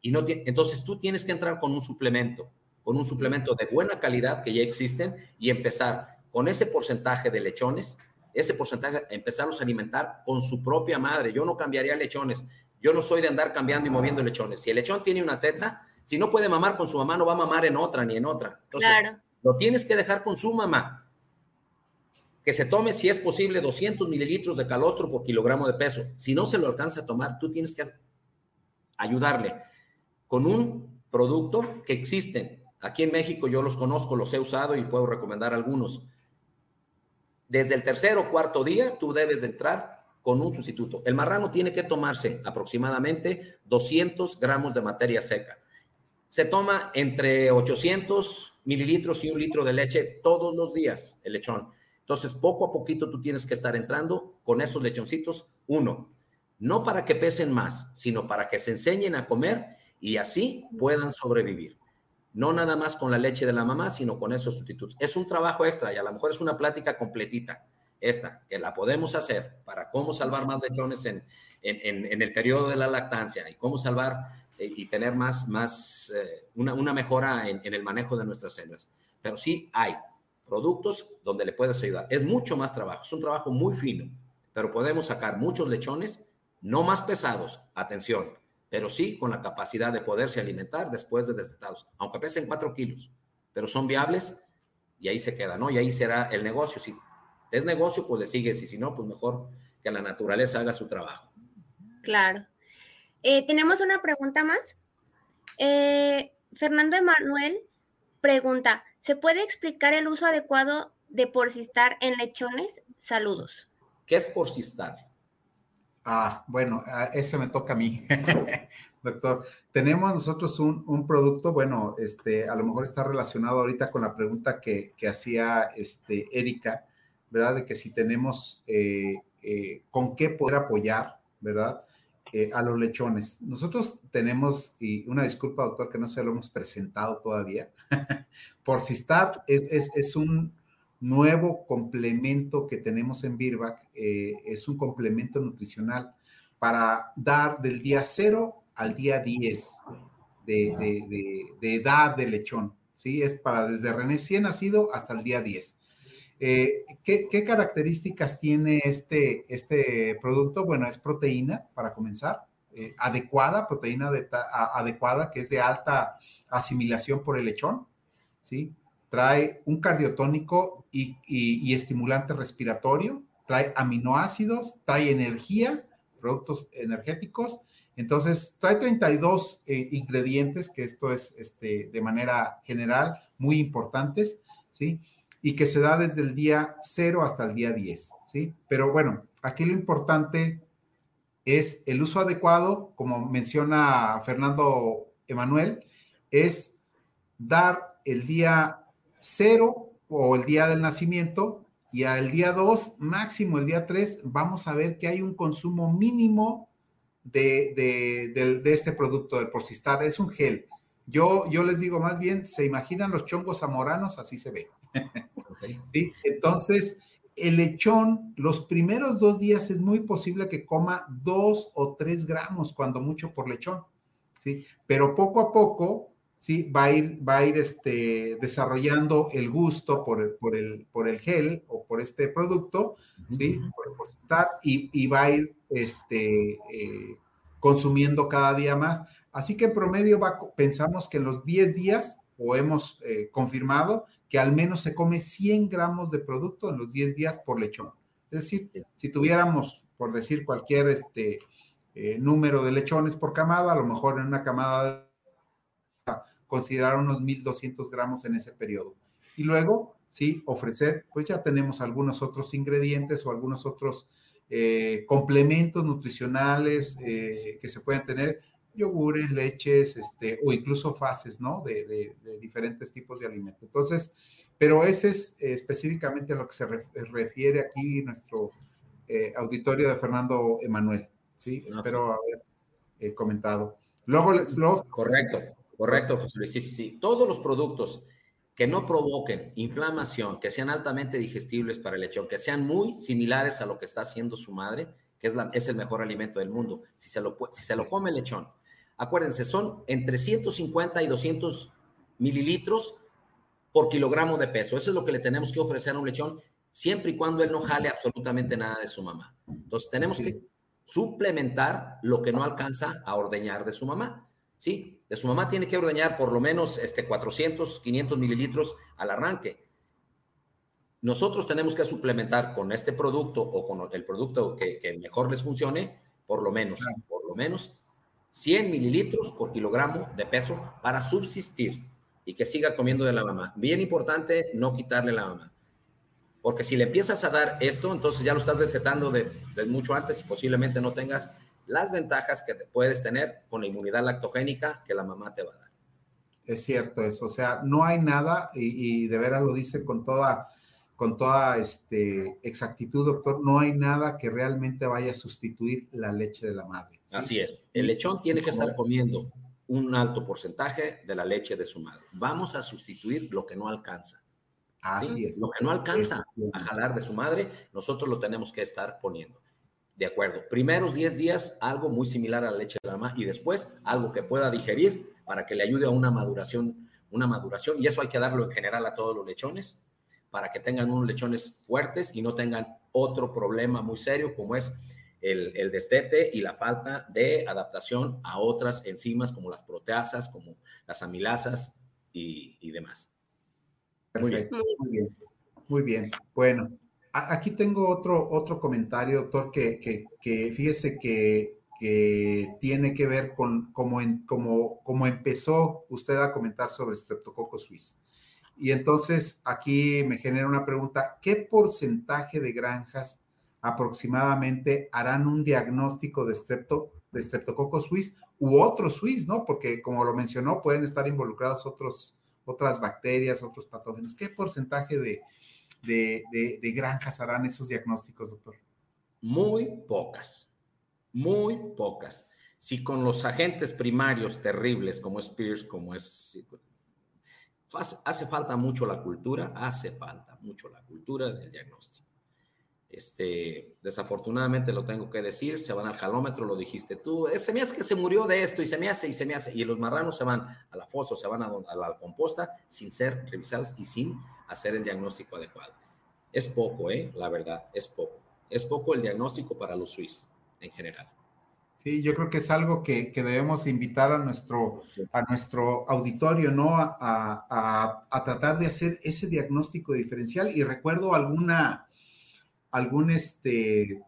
y no entonces tú tienes que entrar con un suplemento, con un suplemento de buena calidad que ya existen y empezar con ese porcentaje de lechones ese porcentaje, empezarlos a alimentar con su propia madre. Yo no cambiaría lechones. Yo no soy de andar cambiando y moviendo lechones. Si el lechón tiene una teta, si no puede mamar con su mamá, no va a mamar en otra ni en otra. Entonces, lo tienes que dejar con su mamá. Que se tome, si es posible, 200 mililitros de calostro por kilogramo de peso. Si no se lo alcanza a tomar, tú tienes que ayudarle con un producto que existen. Aquí en México yo los conozco, los he usado y puedo recomendar algunos desde el tercer o cuarto día, tú debes de entrar con un sustituto. El marrano tiene que tomarse aproximadamente 200 gramos de materia seca. Se toma entre 800 mililitros y un litro de leche todos los días, el lechón. Entonces, poco a poquito tú tienes que estar entrando con esos lechoncitos. Uno, no para que pesen más, sino para que se enseñen a comer y así puedan sobrevivir no nada más con la leche de la mamá, sino con esos sustitutos. Es un trabajo extra y a lo mejor es una plática completita, esta, que la podemos hacer para cómo salvar más lechones en, en, el periodo de la lactancia y cómo salvar eh, y tener más, más eh, una, una, mejora en, el manejo de nuestras células. Pero sí hay productos donde le puedes ayudar. Es mucho más trabajo, es un trabajo muy fino, pero podemos sacar muchos lechones, no más pesados, atención, pero sí con la capacidad de poderse alimentar después de destetados, aunque pesen 4 kilos, pero son viables y ahí se queda, ¿no? Y ahí será el negocio. Si es negocio, pues le sigues y si no, pues mejor que la naturaleza haga su trabajo. Claro. Eh, tenemos una pregunta más. Eh, Fernando Emanuel pregunta, ¿se puede explicar el uso adecuado de porcistar en lechones? Saludos. ¿Qué es porcistar? Ah, bueno, ese me toca a mí, [laughs] doctor. Tenemos nosotros un, producto, bueno, este, a lo mejor está relacionado ahorita con la pregunta que, hacía este, Erika, ¿verdad? De que si tenemos eh, eh, con qué poder apoyar, ¿verdad? Eh, a los lechones. Nosotros tenemos, y una disculpa, doctor, que no se lo hemos presentado todavía, [laughs] por si está, es, es, es un, nuevo complemento que tenemos en Birback. Eh, es un complemento nutricional para dar del día 0 al día 10 de, edad de lechón. ¿sí? Es para desde recién nacido hasta el día 10. Eh, ¿qué, características tiene este, este producto? Bueno, es proteína, para comenzar, eh, adecuada, proteína adecuada, que es de alta asimilación por el lechón, ¿sí? Trae un cardiotónico y estimulante respiratorio, trae aminoácidos, trae energía, productos energéticos entonces, trae 32 eh, ingredientes, que esto es este, de manera general muy importantes, ¿sí? Y que se da desde el día 0 hasta el día 10, ¿sí? Pero bueno, aquí lo importante es el uso adecuado, como menciona Fernando Emanuel, es dar el día 0 o el día del nacimiento y al día 2, máximo el día 3, vamos a ver que hay un consumo mínimo de, este producto del Porcistar. Es un gel. Yo, yo les digo más bien, ¿se imaginan los chongos zamoranos? Así se ve. [laughs] ¿Sí? Entonces, el lechón, los primeros dos días es muy posible que coma dos o tres gramos, cuando mucho por lechón. ¿sí? Pero poco a poco, ¿sí? Va a ir, va a ir este, desarrollando el gusto por el, por, el, por el gel o por este producto, ¿sí? Por el porcistar, y, y va a ir este, eh, consumiendo cada día más. Así que en promedio pensamos que en los 10 días, o hemos eh, confirmado, que al menos se come 100 gramos de producto en los 10 días por lechón. Es decir, si tuviéramos, por decir cualquier este, eh, número de lechones por camada, a lo mejor en una camada considerar unos 1.200 gramos en ese periodo. Y luego, sí, ofrecer, pues ya tenemos algunos otros ingredientes o algunos otros eh, complementos nutricionales eh, que se pueden tener, yogures, leches, este, o incluso fases, ¿no? De, diferentes tipos de alimentos. Entonces, pero ese es eh, específicamente a lo que se refiere aquí nuestro auditorio de Fernando Emanuel, ¿sí? Espero haber comentado. Luego, los... Correcto, correcto, José Luis. Sí, sí, sí. Todos los productos que no provoquen inflamación, que sean altamente digestibles para el lechón, que sean muy similares a lo que está haciendo su madre, que es, la, es el mejor alimento del mundo, si se, lo, si se lo come el lechón. Acuérdense, son entre 150 y 200 mililitros por kilogramo de peso. Eso es lo que le tenemos que ofrecer a un lechón, siempre y cuando él no jale absolutamente nada de su mamá. Entonces, tenemos que suplementar lo que no alcanza a ordeñar de su mamá. ¿sí? De su mamá tiene que ordeñar por lo menos este 400, 500 mililitros al arranque. Nosotros tenemos que suplementar con este producto o con el producto que, mejor les funcione, por lo menos, por lo menos 100 mililitros por kilogramo de peso para subsistir y que siga comiendo de la mamá. Bien importante no quitarle la mamá. Porque si le empiezas a dar esto, entonces ya lo estás desetando de, de mucho antes y posiblemente no tengas las ventajas que puedes tener con la inmunidad lactogénica que la mamá te va a dar. Es cierto eso, o sea, no hay nada, y, de veras lo dice con toda, con toda este, exactitud, doctor, no hay nada que realmente vaya a sustituir la leche de la madre. Así es, el lechón tiene que estar comiendo un alto porcentaje de la leche de su madre. Vamos a sustituir lo que no alcanza. Así es. Lo que no alcanza a jalar de su madre, nosotros lo tenemos que estar poniendo. De acuerdo. Primeros 10 días, algo muy similar a la leche de la mamá y después algo que pueda digerir para que le ayude a una maduración, una maduración. Y eso hay que darlo en general a todos los lechones para que tengan unos lechones fuertes y no tengan otro problema muy serio como es el, el destete y la falta de adaptación a otras enzimas como las proteasas, como las amilasas y, demás. Muy bien, muy bien. Muy bien. Bueno, Aquí tengo otro, otro comentario, doctor, que, que, fíjese que, tiene que ver con cómo, en, empezó usted a comentar sobre Streptococcus suis. Y entonces aquí me genera una pregunta, ¿qué porcentaje de granjas aproximadamente harán un diagnóstico de, strepto, de Streptococcus u otro suis, ¿no? Porque como lo mencionó, pueden estar involucrados otros, otras bacterias, otros patógenos. ¿Qué porcentaje de, de, granjas harán esos diagnósticos, doctor? Muy pocas, muy pocas. Si con los agentes primarios terribles como es como es hace falta mucho la cultura, hace falta mucho la cultura del diagnóstico. Este, desafortunadamente lo tengo que decir, se van al jalómetro, lo dijiste tú, se me hace que se murió de esto y se me hace y se me hace, y los marranos se van a la fosa, se van a, la composta sin ser revisados y sin hacer el diagnóstico adecuado. Es poco, ¿eh? La verdad, es poco. Es poco el diagnóstico para los suizos en general. Sí, yo creo que es algo que, debemos invitar a nuestro, a nuestro auditorio, ¿no? A, a, tratar de hacer ese diagnóstico diferencial. Y recuerdo alguna, algún este,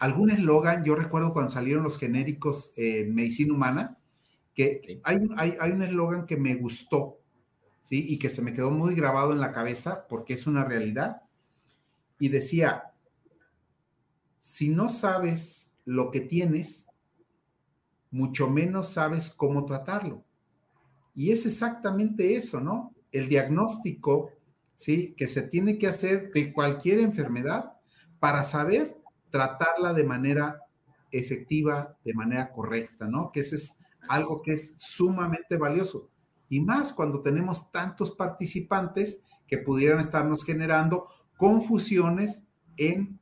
algún eslogan, yo recuerdo cuando salieron los genéricos en medicina humana, que hay, hay, hay un eslogan que me gustó, ¿sí? Y que se me quedó muy grabado en la cabeza porque es una realidad. Y decía, si no sabes lo que tienes, mucho menos sabes cómo tratarlo. Y es exactamente eso, ¿no? El diagnóstico, ¿sí? Que se tiene que hacer de cualquier enfermedad para saber tratarla de manera efectiva, de manera correcta, ¿no? Que ese es algo que es sumamente valioso. Y más cuando tenemos tantos participantes que pudieran estarnos generando confusiones en,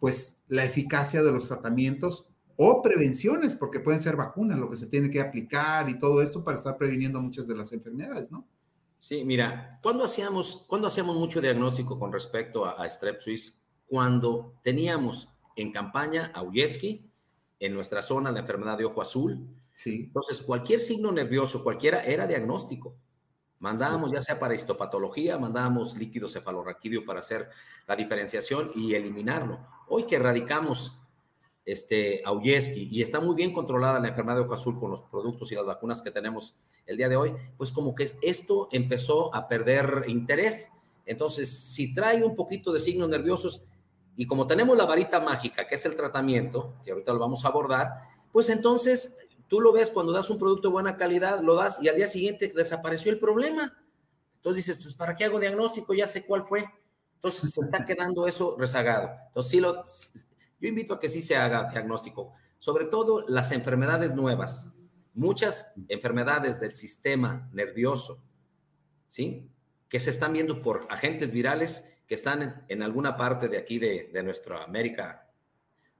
pues, la eficacia de los tratamientos o prevenciones, porque pueden ser vacunas lo que se tiene que aplicar y todo esto para estar previniendo muchas de las enfermedades, ¿no? Sí, mira, cuando hacíamos, cuando hacíamos mucho diagnóstico con respecto a, a Strep Suis, cuando teníamos en campaña a Uyeski, en nuestra zona la enfermedad de ojo azul. Sí. Entonces, cualquier signo nervioso, cualquiera, era diagnóstico. Mandábamos ya sea para histopatología, mandábamos líquido cefalorraquídeo para hacer la diferenciación y eliminarlo. Hoy que erradicamos este, Uyeski y está muy bien controlada la enfermedad de ojo azul con los productos y las vacunas que tenemos el día de hoy, pues como que esto empezó a perder interés. Entonces, si trae un poquito de signos nerviosos, y como tenemos la varita mágica, que es el tratamiento, que ahorita lo vamos a abordar, pues entonces tú lo ves cuando das un producto de buena calidad, lo das y al día siguiente desapareció el problema. Entonces dices, pues ¿para qué hago diagnóstico? Ya sé cuál fue. Entonces se está [laughs] quedando eso rezagado. Entonces sí lo, yo invito a que sí se haga diagnóstico, sobre todo las enfermedades nuevas, muchas enfermedades del sistema nervioso, ¿sí? Que se están viendo por agentes virales que están en, alguna parte de aquí de, de, nuestra América,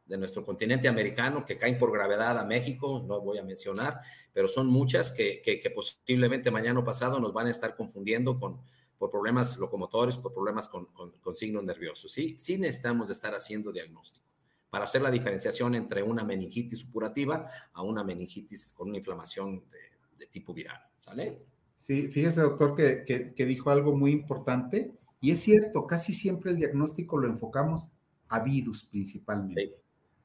de nuestro continente americano, que caen por gravedad a México, no voy a mencionar, pero son muchas que, que, posiblemente mañana o pasado nos van a estar confundiendo con, por problemas locomotores, por problemas con, con, signos nerviosos. ¿sí? sí necesitamos de estar haciendo diagnóstico para hacer la diferenciación entre una meningitis supurativa a una meningitis con una inflamación de, de tipo viral. ¿Sale? Sí, fíjese, doctor, que, que, que dijo algo muy importante y es cierto, casi siempre el diagnóstico lo enfocamos a virus principalmente.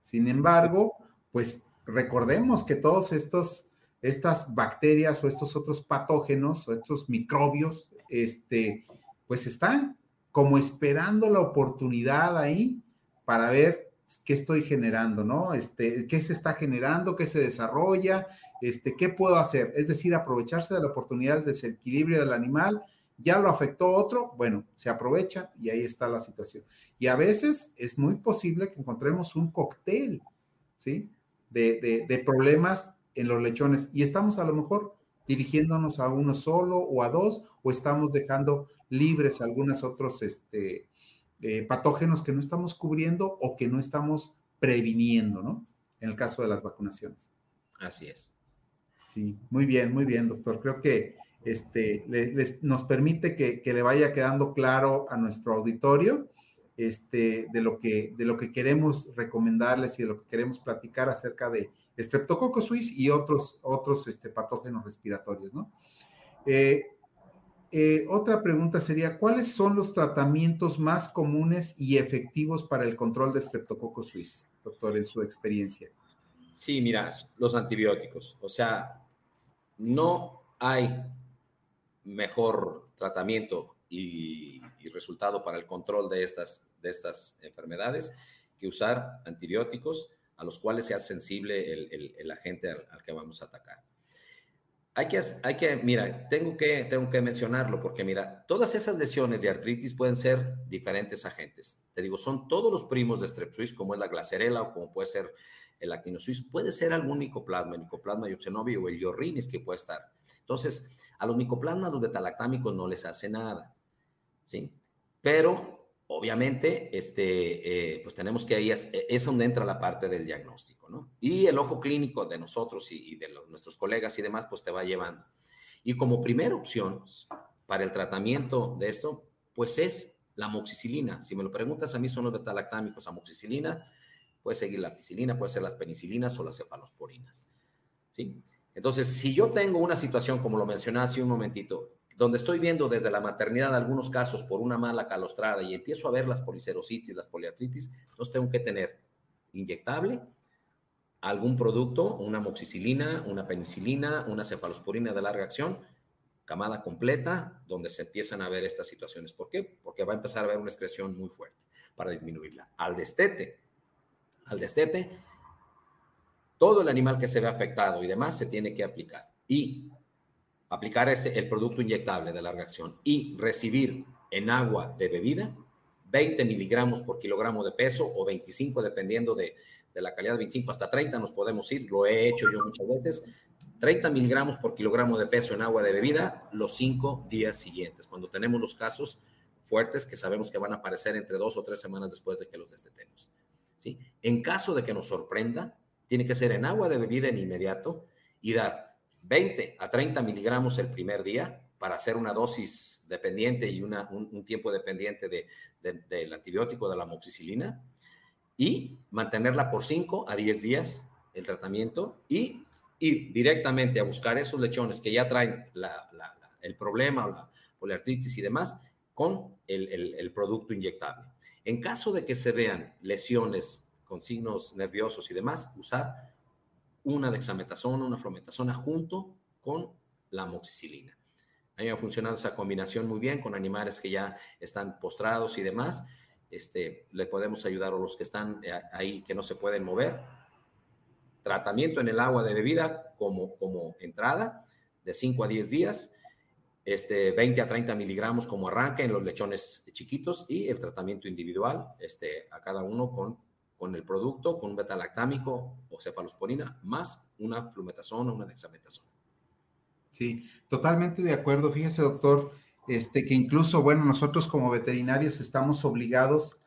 Sin embargo, pues recordemos que todos estos, estas bacterias o estos otros patógenos o estos microbios, este, pues están como esperando la oportunidad ahí para ver qué estoy generando, ¿no? Este, qué se está generando, qué se desarrolla, este, qué puedo hacer. Es decir, aprovecharse de la oportunidad del desequilibrio del animal ya lo afectó otro, bueno, se aprovecha y ahí está la situación. Y a veces es muy posible que encontremos un cóctel, ¿sí? De, problemas en los lechones y estamos a lo mejor dirigiéndonos a uno solo o a dos o estamos dejando libres algunos otros este, eh, patógenos que no estamos cubriendo o que no estamos previniendo, ¿no? En el caso de las vacunaciones. Así es. Sí, muy bien, muy bien, doctor. Creo que este, nos permite que, le vaya quedando claro a nuestro auditorio este, de, lo que, queremos recomendarles y de lo que queremos platicar acerca de Streptococcus suis y otros, otros este, patógenos respiratorios, ¿no? Eh, eh, otra pregunta sería, ¿cuáles son los tratamientos más comunes y efectivos para el control de Streptococcus suis, doctor, en su experiencia? Sí, mira, los antibióticos. O sea, no hay mejor tratamiento y, resultado para el control de estas, de estas enfermedades que usar antibióticos a los cuales sea sensible el, agente al, que vamos a atacar. Hay que, hay que, mira, tengo que, tengo que mencionarlo porque, mira, todas esas lesiones de artritis pueden ser diferentes agentes. Te digo, son todos los primos de strep como es la glacerela o como puede ser el actino suizo, puede ser algún micoplasma, el micoplasma yopsenovi o el yorrinis que puede estar. Entonces, a los micoplasmas, los betalactámicos no les hace nada, ¿sí? Pero, obviamente, este, eh, pues tenemos que ahí, es, es, donde entra la parte del diagnóstico, ¿no? Y el ojo clínico de nosotros y, de nuestros colegas y demás, pues te va llevando. Y como primera opción para el tratamiento de esto, pues es la amoxicilina. Si me lo preguntas, a mí son los betalactámicos, amoxicilina, puede seguir la piscilina, puede ser las penicilinas o las cefalosporinas. ¿sí? Entonces, si yo tengo una situación, como lo mencioné hace un momentito, donde estoy viendo desde la maternidad algunos casos por una mala calostrada y empiezo a ver las policerositis, las poliartritis, entonces tengo que tener inyectable algún producto, una amoxicilina, una penicilina, una cefalosporina de larga acción, camada completa, donde se empiezan a ver estas situaciones. ¿Por qué? Porque va a empezar a haber una excreción muy fuerte para disminuirla. Al destete, al destete, todo el animal que se ve afectado y demás se tiene que aplicar. Y aplicar ese, el producto inyectable de larga acción y recibir en agua de bebida 20 miligramos por kilogramo de peso o 25 dependiendo de, de la calidad, 25 hasta 30 nos podemos ir, lo he hecho yo muchas veces, 30 miligramos por kilogramo de peso en agua de bebida los cinco días siguientes, cuando tenemos los casos fuertes que sabemos que van a aparecer entre dos o tres semanas después de que los destetemos. En caso de que nos sorprenda, tiene que ser en agua de bebida en inmediato y dar 20 a 30 miligramos el primer día para hacer una dosis dependiente y un, tiempo dependiente de, de, del antibiótico de la amoxicilina y mantenerla por 5 a 10 días el tratamiento y ir directamente a buscar esos lechones que ya traen el problema o la poliartritis y demás con el producto inyectable. En caso de que se vean lesiones con signos nerviosos y demás, usar una dexametasona, una flometasona junto con la amoxicilina. A mí me ha funcionado esa combinación muy bien con animales que ya están postrados y demás. Este, le podemos ayudar a los que están eh, ahí que no se pueden mover. Tratamiento en el agua de bebida como, como entrada de 5 a 10 días, este, 20 a 30 miligramos como arranque en los lechones chiquitos y el tratamiento individual este, a cada uno con, con el producto, con un betalactámico o cefalosporina, más una flumetazona o una dexametasona. Sí, totalmente de acuerdo. Fíjese, doctor, este, que incluso, bueno, nosotros como veterinarios estamos obligados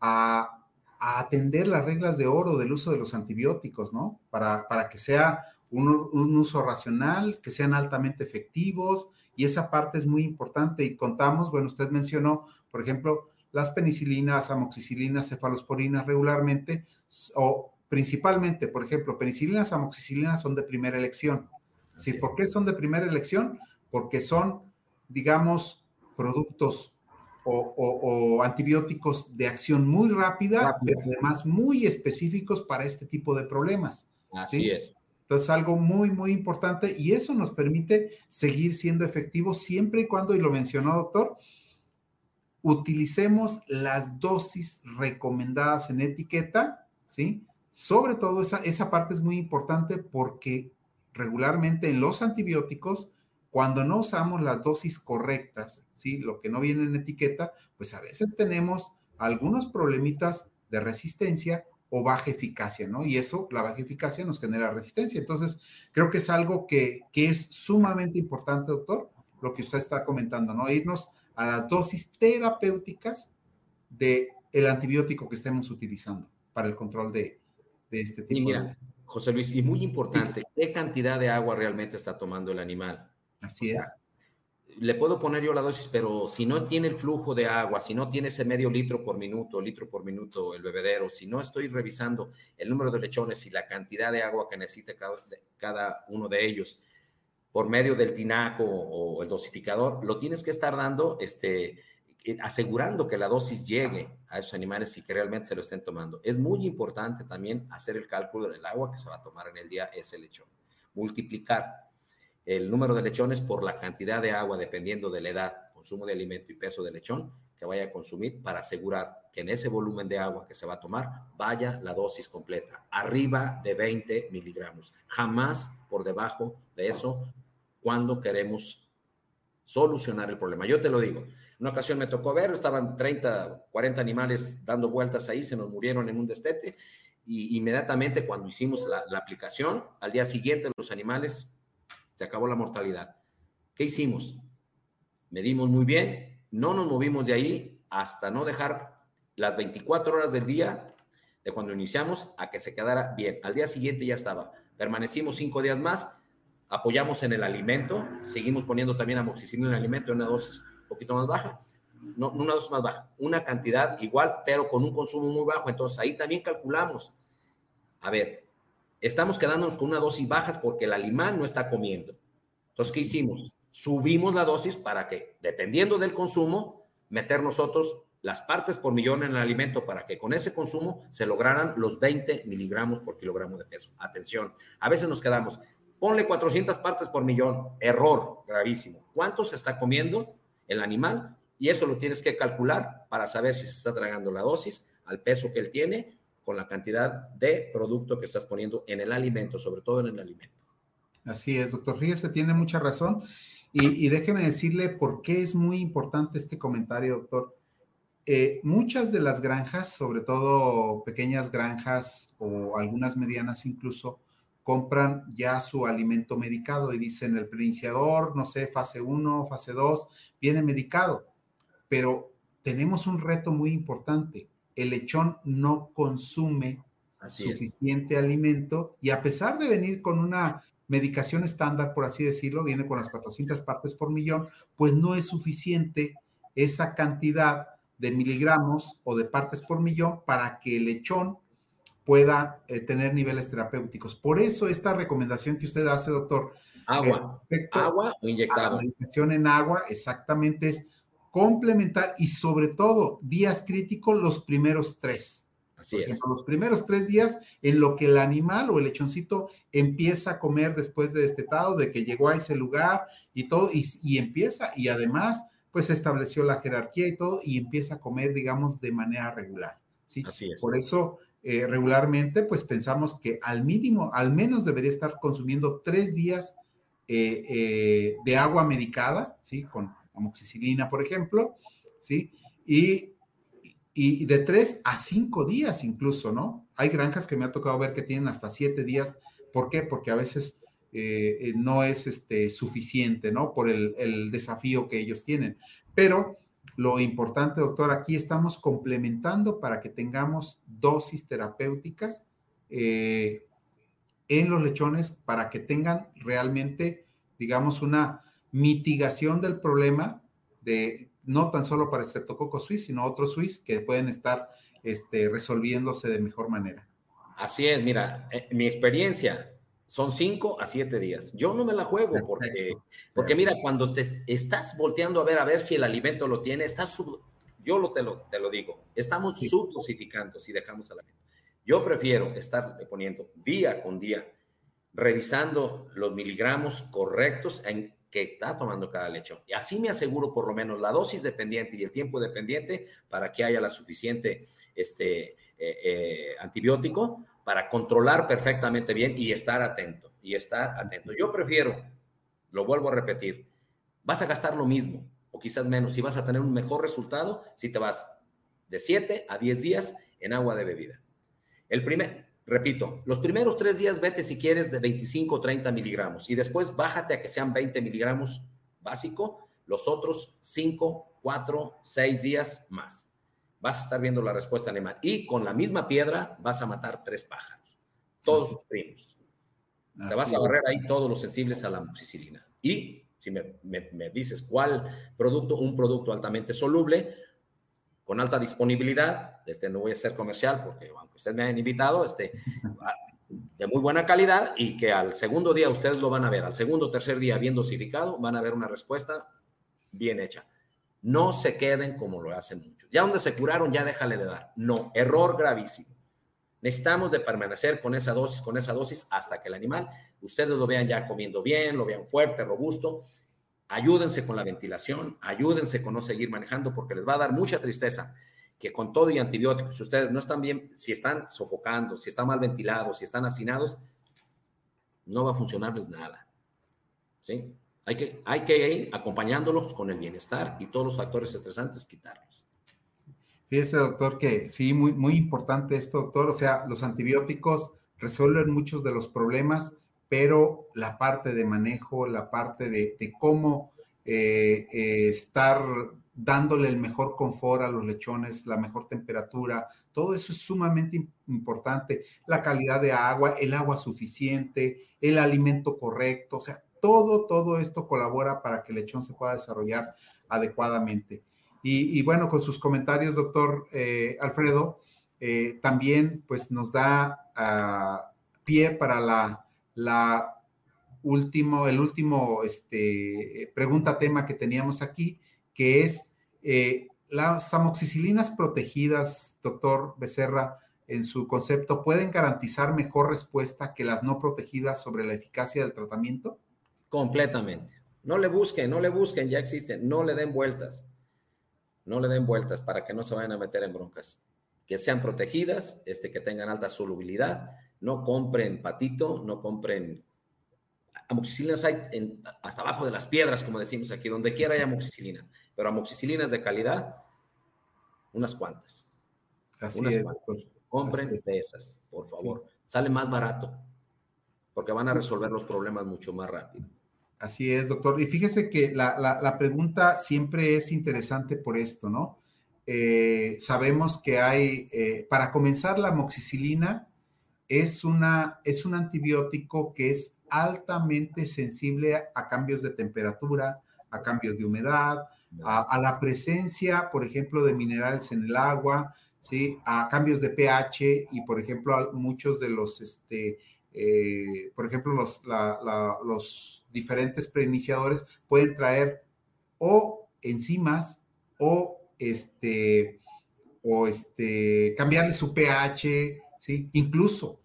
a, a, atender las reglas de oro del uso de los antibióticos, ¿no? Para, para que sea un, un, uso racional, que sean altamente efectivos, y esa parte es muy importante. Y contamos, bueno, usted mencionó, por ejemplo, las penicilinas, amoxicilinas, cefalosporinas regularmente, o principalmente, por ejemplo, penicilinas, amoxicilinas son de primera elección. ¿Sí? ¿Por qué son de primera elección? Porque son digamos, productos o, o, o, antibióticos de acción muy rápida, rápida, pero además muy específicos para este tipo de problemas. Así ¿sí? es. Entonces, algo muy, muy importante y eso nos permite seguir siendo efectivos siempre y cuando, y lo mencionó doctor, utilicemos las dosis recomendadas en etiqueta, ¿sí? Sobre todo esa, esa parte es muy importante porque regularmente en los antibióticos cuando no usamos las dosis correctas, ¿sí? Lo que no viene en etiqueta, pues a veces tenemos algunos problemitas de resistencia o baja eficacia, ¿no? Y eso, la baja eficacia nos genera resistencia. Entonces, creo que es algo que, que es sumamente importante, doctor, lo que usted está comentando, ¿no? Irnos a las dosis terapéuticas del el antibiótico que estemos utilizando para el control de, de este tipo. Y mira, de... José Luis, y muy importante, ¿qué cantidad de agua realmente está tomando el animal? Así o sea, es. Le puedo poner yo la dosis, pero si no tiene el flujo de agua, si no tiene ese medio litro por minuto, litro por minuto el bebedero, si no estoy revisando el número de lechones y la cantidad de agua que necesita cada, cada uno de ellos por medio del tinaco o el dosificador, lo tienes que estar dando, este, asegurando que la dosis llegue a esos animales y que realmente se lo estén tomando. Es muy importante también hacer el cálculo del agua que se va a tomar en el día ese lechón. Multiplicar el número de lechones por la cantidad de agua, dependiendo de la edad, consumo de alimento y peso de lechón que vaya a consumir para asegurar que en ese volumen de agua que se va a tomar vaya la dosis completa, arriba de 20 miligramos, jamás por debajo de eso cuando queremos solucionar el problema. Yo te lo digo, una ocasión me tocó ver, estaban 30, 40 animales dando vueltas ahí, se nos murieron en un destete y inmediatamente cuando hicimos la, la aplicación, al día siguiente los animales se acabó la mortalidad. ¿Qué hicimos? Medimos muy bien, no nos movimos de ahí hasta no dejar las 24 horas del día de cuando iniciamos a que se quedara bien. Al día siguiente ya estaba. Permanecimos cinco días más, apoyamos en el alimento, seguimos poniendo también amoxicilina en el alimento en una dosis un poquito más baja, no, una dosis más baja, una cantidad igual, pero con un consumo muy bajo. Entonces ahí también calculamos. A ver, estamos quedándonos con una dosis baja porque el animal no está comiendo. Entonces, ¿qué hicimos? Subimos la dosis para que, dependiendo del consumo, meter nosotros las partes por millón en el alimento para que con ese consumo se lograran los 20 miligramos por kilogramo de peso. Atención, a veces nos quedamos, ponle 400 partes por millón, error gravísimo. ¿Cuánto está comiendo el animal? Y eso lo tienes que calcular para saber si se está tragando la dosis al peso que él tiene con la cantidad de producto que estás poniendo en el alimento, sobre todo en el alimento. Así es, doctor. Fíjese, tiene mucha razón. Y, déjeme decirle por qué es muy importante este comentario, doctor. Eh, muchas de las granjas, sobre todo pequeñas granjas o algunas medianas incluso, compran ya su alimento medicado y dicen el preiniciador, no sé, fase 1, fase 2, viene medicado. Pero tenemos un reto muy importante. El lechón no consume suficiente alimento y a pesar de venir con una medicación estándar, por así decirlo, viene con las 400 partes por millón, pues no es suficiente esa cantidad de miligramos o de partes por millón para que el lechón pueda eh, tener niveles terapéuticos. Por eso esta recomendación que usted hace, doctor. Agua. agua o inyectado. La medicación en agua, exactamente, es complementar y sobre todo días críticos los primeros tres. Así es. los primeros tres días en lo que el animal o el lechoncito empieza a comer después de destetado, de que llegó a ese lugar y todo, y, empieza, y además, pues estableció la jerarquía y todo, y empieza a comer, digamos, de manera regular. ¿sí? Así es. Por eso, eh, regularmente, pues pensamos que al mínimo, al menos debería estar consumiendo tres días eh, eh, de agua medicada, ¿sí? Con amoxicilina, por ejemplo, ¿sí? Y y de tres a cinco días incluso, ¿no? Hay granjas que me ha tocado ver que tienen hasta siete días. ¿Por qué? Porque a veces eh, eh, no es este, suficiente, ¿no? Por el, desafío que ellos tienen. Pero lo importante, doctor, aquí estamos complementando para que tengamos dosis terapéuticas eh, en los lechones para que tengan realmente, digamos, una mitigación del problema de no tan solo para Streptococcus suis, sino otros suis que pueden estar este, resolviéndose de mejor manera. Así es, mira, eh, mi experiencia son cinco a siete días. Yo no me la juego porque, porque mira, cuando te estás volteando a ver a ver si el alimento lo tiene, estás yo lo te, lo te lo digo, estamos subdosificando si dejamos al alimento. Yo prefiero estar poniendo día con día, revisando los miligramos correctos en que está tomando cada lecho. Y así me aseguro por lo menos la dosis dependiente y el tiempo dependiente para que haya la suficiente este, eh, eh, antibiótico para controlar perfectamente bien y estar atento, y estar atento. Yo prefiero, lo vuelvo a repetir, vas a gastar lo mismo o quizás menos y vas a tener un mejor resultado si te vas de 7 a 10 días en agua de bebida. El primer, Repito, los primeros tres días vete si quieres de 25 o 30 miligramos y después bájate a que sean 20 miligramos básico, los otros 5, 4, 6 días más. Vas a estar viendo la respuesta animal y con la misma piedra vas a matar tres pájaros, todos sus primos. Te vas a barrer ahí todos los sensibles a la amoxicilina. Y si me, me dices cuál producto, un producto altamente soluble, con alta disponibilidad, este no voy a ser comercial porque aunque ustedes me hayan invitado, este, [laughs] de muy buena calidad y que al segundo día ustedes lo van a ver, al segundo o tercer día bien dosificado, van a ver una respuesta bien hecha. No se queden como lo hacen muchos. Ya donde se curaron, ya déjale de dar. No, error gravísimo. Necesitamos de permanecer con esa dosis, con esa dosis hasta que el animal, ustedes lo vean ya comiendo bien, lo vean fuerte, robusto ayúdense con la ventilación, ayúdense con no seguir manejando porque les va a dar mucha tristeza que con todo y antibióticos, si ustedes no están bien, si están sofocando, si están mal ventilados, si están hacinados, no va a funcionarles nada. ¿Sí? Hay que, hay que ir acompañándolos con el bienestar y todos los factores estresantes quitarlos. Fíjese, doctor, que sí, muy, muy importante esto, doctor. O sea, los antibióticos resuelven muchos de los problemas, pero la parte de manejo, la parte de, cómo eh, eh, estar dándole el mejor confort a los lechones, la mejor temperatura, todo eso es sumamente importante. La calidad de agua, el agua suficiente, el alimento correcto, o sea, todo, todo esto colabora para que el lechón se pueda desarrollar adecuadamente. Y, bueno, con sus comentarios, doctor eh, Alfredo, también pues nos da ah, pie para la, la último, el último este, pregunta tema que teníamos aquí, que es eh, las amoxicilinas protegidas, doctor Becerra, en su concepto, ¿pueden garantizar mejor respuesta que las no protegidas sobre la eficacia del tratamiento? Completamente. No le busquen, no le busquen, ya existen, no le den vueltas. No le den vueltas para que no se vayan a meter en broncas. Que sean protegidas, este, que tengan alta solubilidad, no compren patito, no compren amoxicilinas hay hasta abajo de las piedras, como decimos aquí, donde quiera hay amoxicilina, pero amoxicilinas de calidad, unas cuantas. Así es, Compren esas, por favor. Sale más barato, porque van a resolver los problemas mucho más rápido. Así es, doctor. Y fíjese que la, pregunta siempre es interesante por esto, ¿no? Eh, sabemos que hay, eh, para comenzar, la amoxicilina es, una, es un antibiótico que es altamente sensible a cambios de temperatura, a cambios de humedad, a, la presencia, por ejemplo, de minerales en el agua, ¿sí? a cambios de pH y, por ejemplo, muchos de los, este, eh, por ejemplo, los, los diferentes preiniciadores pueden traer o enzimas o, este, o este, cambiarle su pH, ¿sí? incluso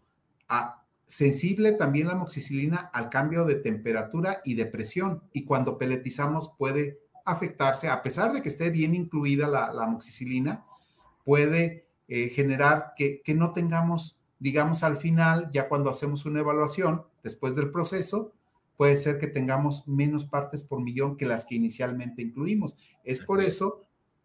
a Sensible también la amoxicilina al cambio de temperatura y de presión y cuando peletizamos puede afectarse, a pesar de que esté bien incluida la, amoxicilina, puede eh, generar que, que no tengamos, digamos, al final, ya cuando hacemos una evaluación, después del proceso, puede ser que tengamos menos partes por millón que las que inicialmente incluimos. Es por eso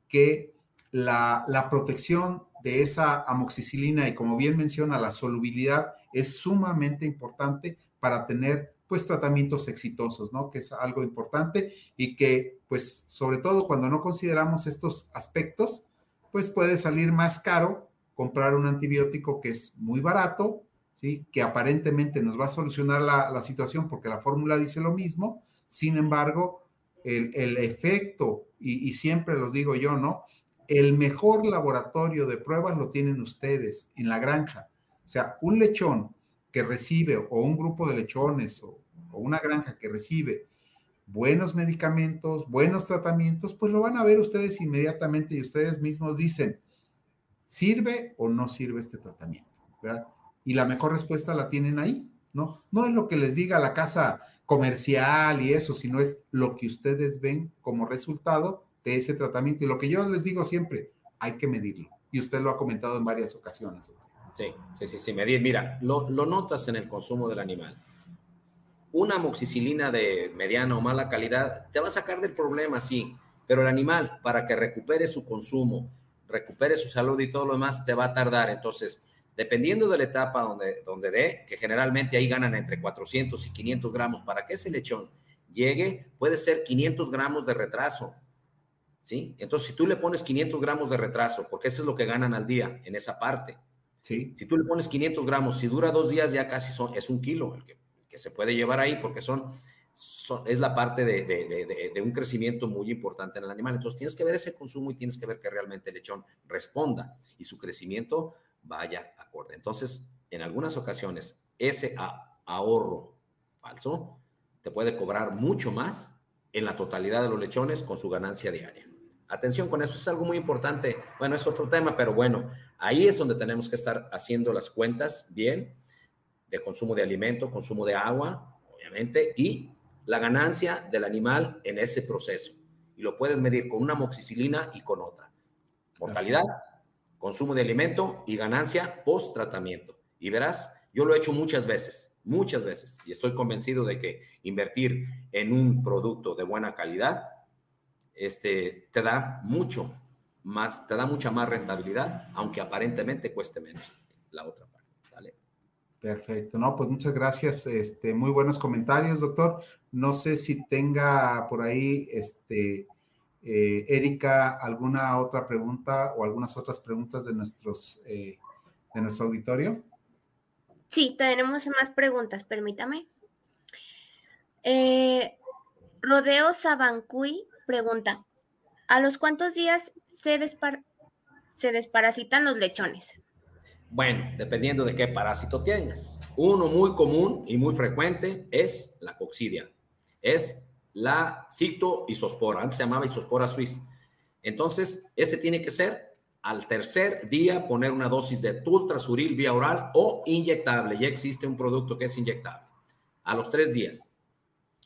que la, la, protección de esa amoxicilina y como bien menciona, la solubilidad es sumamente importante para tener pues tratamientos exitosos, ¿no? Que es algo importante y que pues sobre todo cuando no consideramos estos aspectos, pues puede salir más caro comprar un antibiótico que es muy barato, ¿sí? Que aparentemente nos va a solucionar la, situación porque la fórmula dice lo mismo, sin embargo, el, efecto, y, y siempre los digo yo, ¿no? El mejor laboratorio de pruebas lo tienen ustedes en la granja o sea, un lechón que recibe, o un grupo de lechones, o, una granja que recibe buenos medicamentos, buenos tratamientos, pues lo van a ver ustedes inmediatamente y ustedes mismos dicen, ¿sirve o no sirve este tratamiento? ¿verdad? Y la mejor respuesta la tienen ahí, ¿no? No es lo que les diga la casa comercial y eso, sino es lo que ustedes ven como resultado de ese tratamiento. Y lo que yo les digo siempre, hay que medirlo. Y usted lo ha comentado en varias ocasiones. Sí, sí, sí, sí, medir. Mira, lo, notas en el consumo del animal. Una amoxicilina de mediana o mala calidad te va a sacar del problema, sí, pero el animal, para que recupere su consumo, recupere su salud y todo lo demás, te va a tardar. Entonces, dependiendo de la etapa donde, donde dé, que generalmente ahí ganan entre 400 y 500 gramos, para que ese lechón llegue, puede ser 500 gramos de retraso. ¿Sí? Entonces, si tú le pones 500 gramos de retraso, porque eso es lo que ganan al día en esa parte, si tú le pones 500 gramos, si dura dos días ya casi son, es un kilo el que, se puede llevar ahí porque son, es la parte de, un crecimiento muy importante en el animal. Entonces tienes que ver ese consumo y tienes que ver que realmente el lechón responda y su crecimiento vaya acorde. Entonces, en algunas ocasiones, ese ahorro falso te puede cobrar mucho más en la totalidad de los lechones con su ganancia diaria. Atención con eso, es algo muy importante. Bueno, es otro tema, pero bueno, ahí es donde tenemos que estar haciendo las cuentas bien de consumo de alimento, consumo de agua, obviamente, y la ganancia del animal en ese proceso. Y lo puedes medir con una moxicilina y con otra. Mortalidad, consumo de alimento y ganancia post tratamiento. Y verás, yo lo he hecho muchas veces, muchas veces, y estoy convencido de que invertir en un producto de buena calidad este, te da mucho, más, te da mucha más rentabilidad, aunque aparentemente cueste menos la otra parte. ¿vale? Perfecto, no, pues muchas gracias, este, muy buenos comentarios, doctor. No sé si tenga por ahí, este, eh, Erika, alguna otra pregunta o algunas otras preguntas de nuestros, eh, de nuestro auditorio. Sí, tenemos más preguntas, permítame. Eh, Rodeo Sabancuy pregunta, ¿a los cuántos días se, desparasitan los lechones? Bueno, dependiendo de qué parásito tengas. Uno muy común y muy frecuente es la coccidia. Es la citoisospora. Antes se llamaba isospora suiza. Entonces, ese tiene que ser al tercer día poner una dosis de tultrasuril vía oral o inyectable. Ya existe un producto que es inyectable. A los tres días.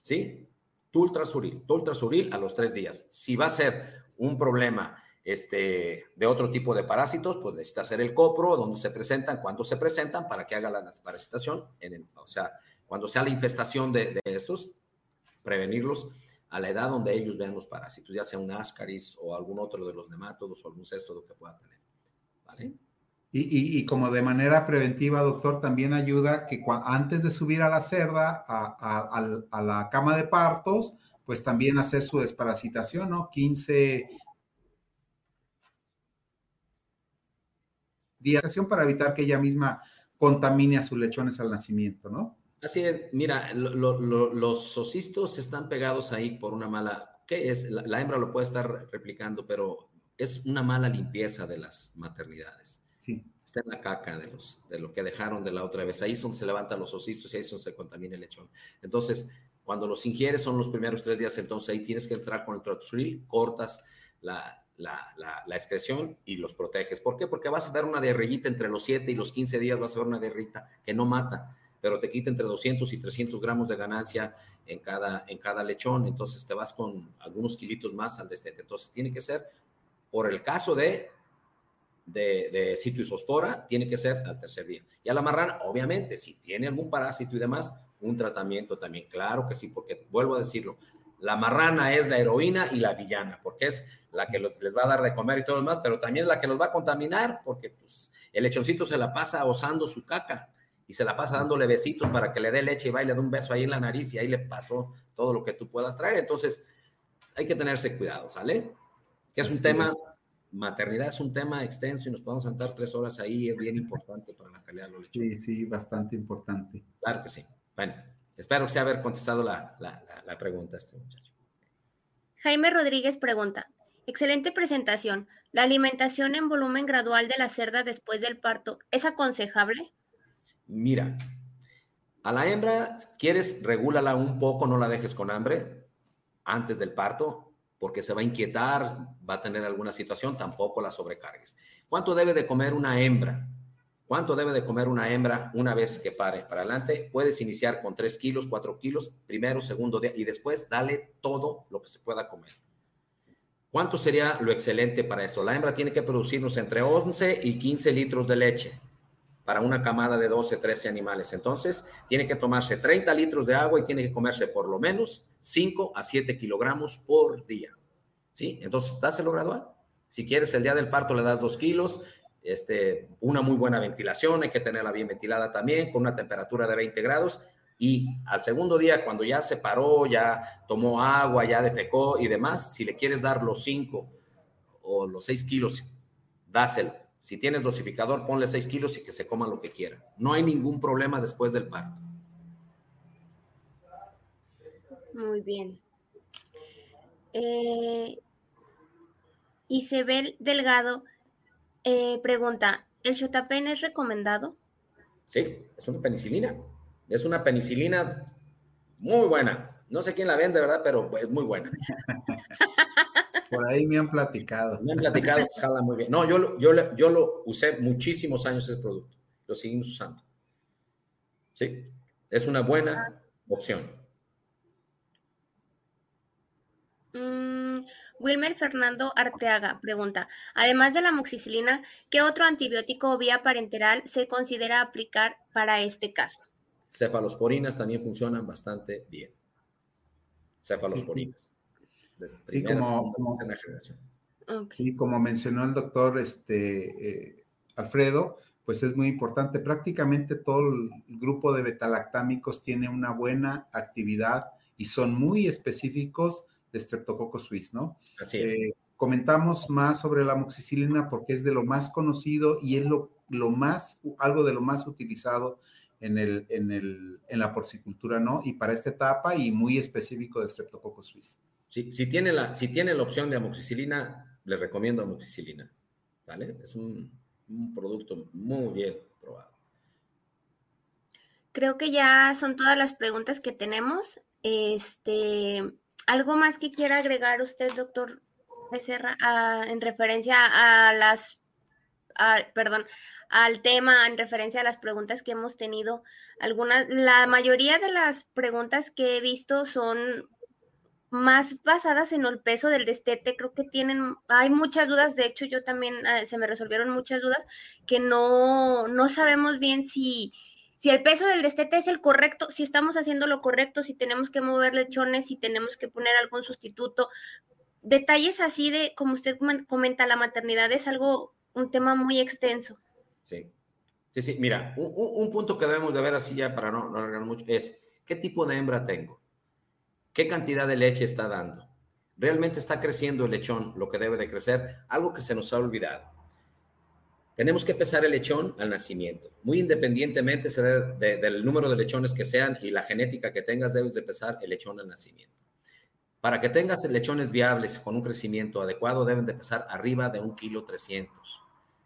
¿Sí? Tultrasuril. Tultrasuril a los tres días. Si va a ser un problema este, de otro tipo de parásitos, pues necesita hacer el copro, donde se presentan, cuándo se presentan, para que haga la desparasitación, en o sea, cuando sea la infestación de, de, estos, prevenirlos a la edad donde ellos vean los parásitos, ya sea un ascaris o algún otro de los nemátodos o algún cesto que pueda tener. ¿Vale? Y, como de manera preventiva, doctor, también ayuda que antes de subir a la cerda, a, la cama de partos, pues también hacer su desparasitación, ¿no? 15 días para evitar que ella misma contamine a sus lechones al nacimiento, ¿no? Así es, mira, lo, lo, los ocistos están pegados ahí por una mala, ¿qué es? La, hembra lo puede estar replicando, pero es una mala limpieza de las maternidades. Está en la caca de, los, de lo que dejaron de la otra vez. Ahí es se levantan los ocistos y ahí es se contamina el lechón. Entonces, cuando los ingieres son los primeros tres días, entonces ahí tienes que entrar con el trotril, cortas la, la, la, la, excreción y los proteges. ¿Por qué? Porque vas a ver una diarreíta entre los 7 y los 15 días, vas a ver una diarreíta que no mata, pero te quita entre 200 y 300 gramos de ganancia en cada, en cada lechón, entonces te vas con algunos kilitos más al destete. Entonces tiene que ser, por el caso de, de, de citoisospora, tiene que ser al tercer día. Y a la marrana, obviamente, si tiene algún parásito y demás, un tratamiento también, claro que sí, porque vuelvo a decirlo, la marrana es la heroína y la villana, porque es la que los, les va a dar de comer y todo lo demás, pero también es la que los va a contaminar, porque pues, el lechoncito se la pasa osando su caca y se la pasa dándole besitos para que le dé leche y va y le da un beso ahí en la nariz y ahí le pasó todo lo que tú puedas traer. Entonces, hay que tenerse cuidado, ¿sale? Que es un sí. tema, maternidad es un tema extenso y nos podemos sentar tres horas ahí, es bien importante para la calidad de los lechones. Sí, sí, bastante importante. Claro que sí. Bueno, espero que haber contestado la, la, la, la pregunta a este muchacho. Jaime Rodríguez pregunta, Excelente presentación. ¿La alimentación en volumen gradual de la cerda después del parto es aconsejable? Mira, a la hembra, quieres, regúlala un poco, no la dejes con hambre antes del parto, porque se va a inquietar, va a tener alguna situación, tampoco la sobrecargues. ¿Cuánto debe de comer una hembra? ¿Cuánto debe de comer una hembra una vez que pare para adelante? Puedes iniciar con 3 kilos, 4 kilos, primero, segundo día, y después dale todo lo que se pueda comer. ¿Cuánto sería lo excelente para esto? La hembra tiene que producirnos entre 11 y 15 litros de leche para una camada de 12, 13 animales. Entonces, tiene que tomarse 30 litros de agua y tiene que comerse por lo menos 5 a 7 kilogramos por día. ¿Sí? Entonces, dáselo gradual. Si quieres, el día del parto le das 2 kilos, este, una muy buena ventilación, hay que tenerla bien ventilada también, con una temperatura de 20 grados. Y al segundo día, cuando ya se paró, ya tomó agua, ya defecó y demás, si le quieres dar los 5 o los 6 kilos, dáselo. Si tienes dosificador, ponle 6 kilos y que se coma lo que quiera. No hay ningún problema después del parto. Muy bien. Eh, Isabel Delgado eh, pregunta, ¿el Shotapen es recomendado? Sí, es una penicilina. Es una penicilina muy buena. No sé quién la vende, ¿verdad? Pero es muy buena. [laughs] Por ahí me han platicado. Me han platicado, jala muy bien. No, yo, yo, yo lo usé muchísimos años ese producto. Lo seguimos usando. Sí, es una buena opción. Mm, Wilmer Fernando Arteaga pregunta, además de la moxicilina, ¿qué otro antibiótico o vía parenteral se considera aplicar para este caso? Cefalosporinas también funcionan bastante bien. Cefalosporinas. Sí, sí. Sí como, como, Y como mencionó el doctor este, eh, Alfredo, pues es muy importante. Prácticamente todo el grupo de betalactámicos tiene una buena actividad y son muy específicos de Streptococcus suis, ¿no? Así es. Eh, comentamos más sobre la amoxicilina porque es de lo más conocido y es lo, lo más, algo de lo más utilizado en, el, en, el, en la porcicultura, ¿no? Y para esta etapa y muy específico de Streptococcus suis. Si, tiene la, si tiene la opción de amoxicilina, le recomiendo amoxicilina, ¿vale? Es un, producto muy bien probado. Creo que ya son todas las preguntas que tenemos. Este, ¿algo más que quiera agregar usted, doctor Becerra, en referencia a las, perdón, al tema, en referencia a las preguntas que hemos tenido? Algunas, la mayoría de las preguntas que he visto son más basadas en el peso del destete, creo que tienen, hay muchas dudas, de hecho yo también eh, se me resolvieron muchas dudas que no, no sabemos bien si, si el peso del destete es el correcto, si estamos haciendo lo correcto, si tenemos que mover lechones, si tenemos que poner algún sustituto. Detalles así de, como usted comenta, la maternidad es algo, un tema muy extenso. Sí, sí, sí, mira, un, un punto que debemos de ver así ya para no, no alargar mucho es, ¿qué tipo de hembra tengo? ¿Qué cantidad de leche está dando? ¿Realmente está creciendo el lechón lo que debe de crecer? Algo que se nos ha olvidado. Tenemos que pesar el lechón al nacimiento. Muy independientemente del número de lechones que sean y la genética que tengas, debes de pesar el lechón al nacimiento. Para que tengas lechones viables con un crecimiento adecuado, deben de pesar arriba de un kilo 300.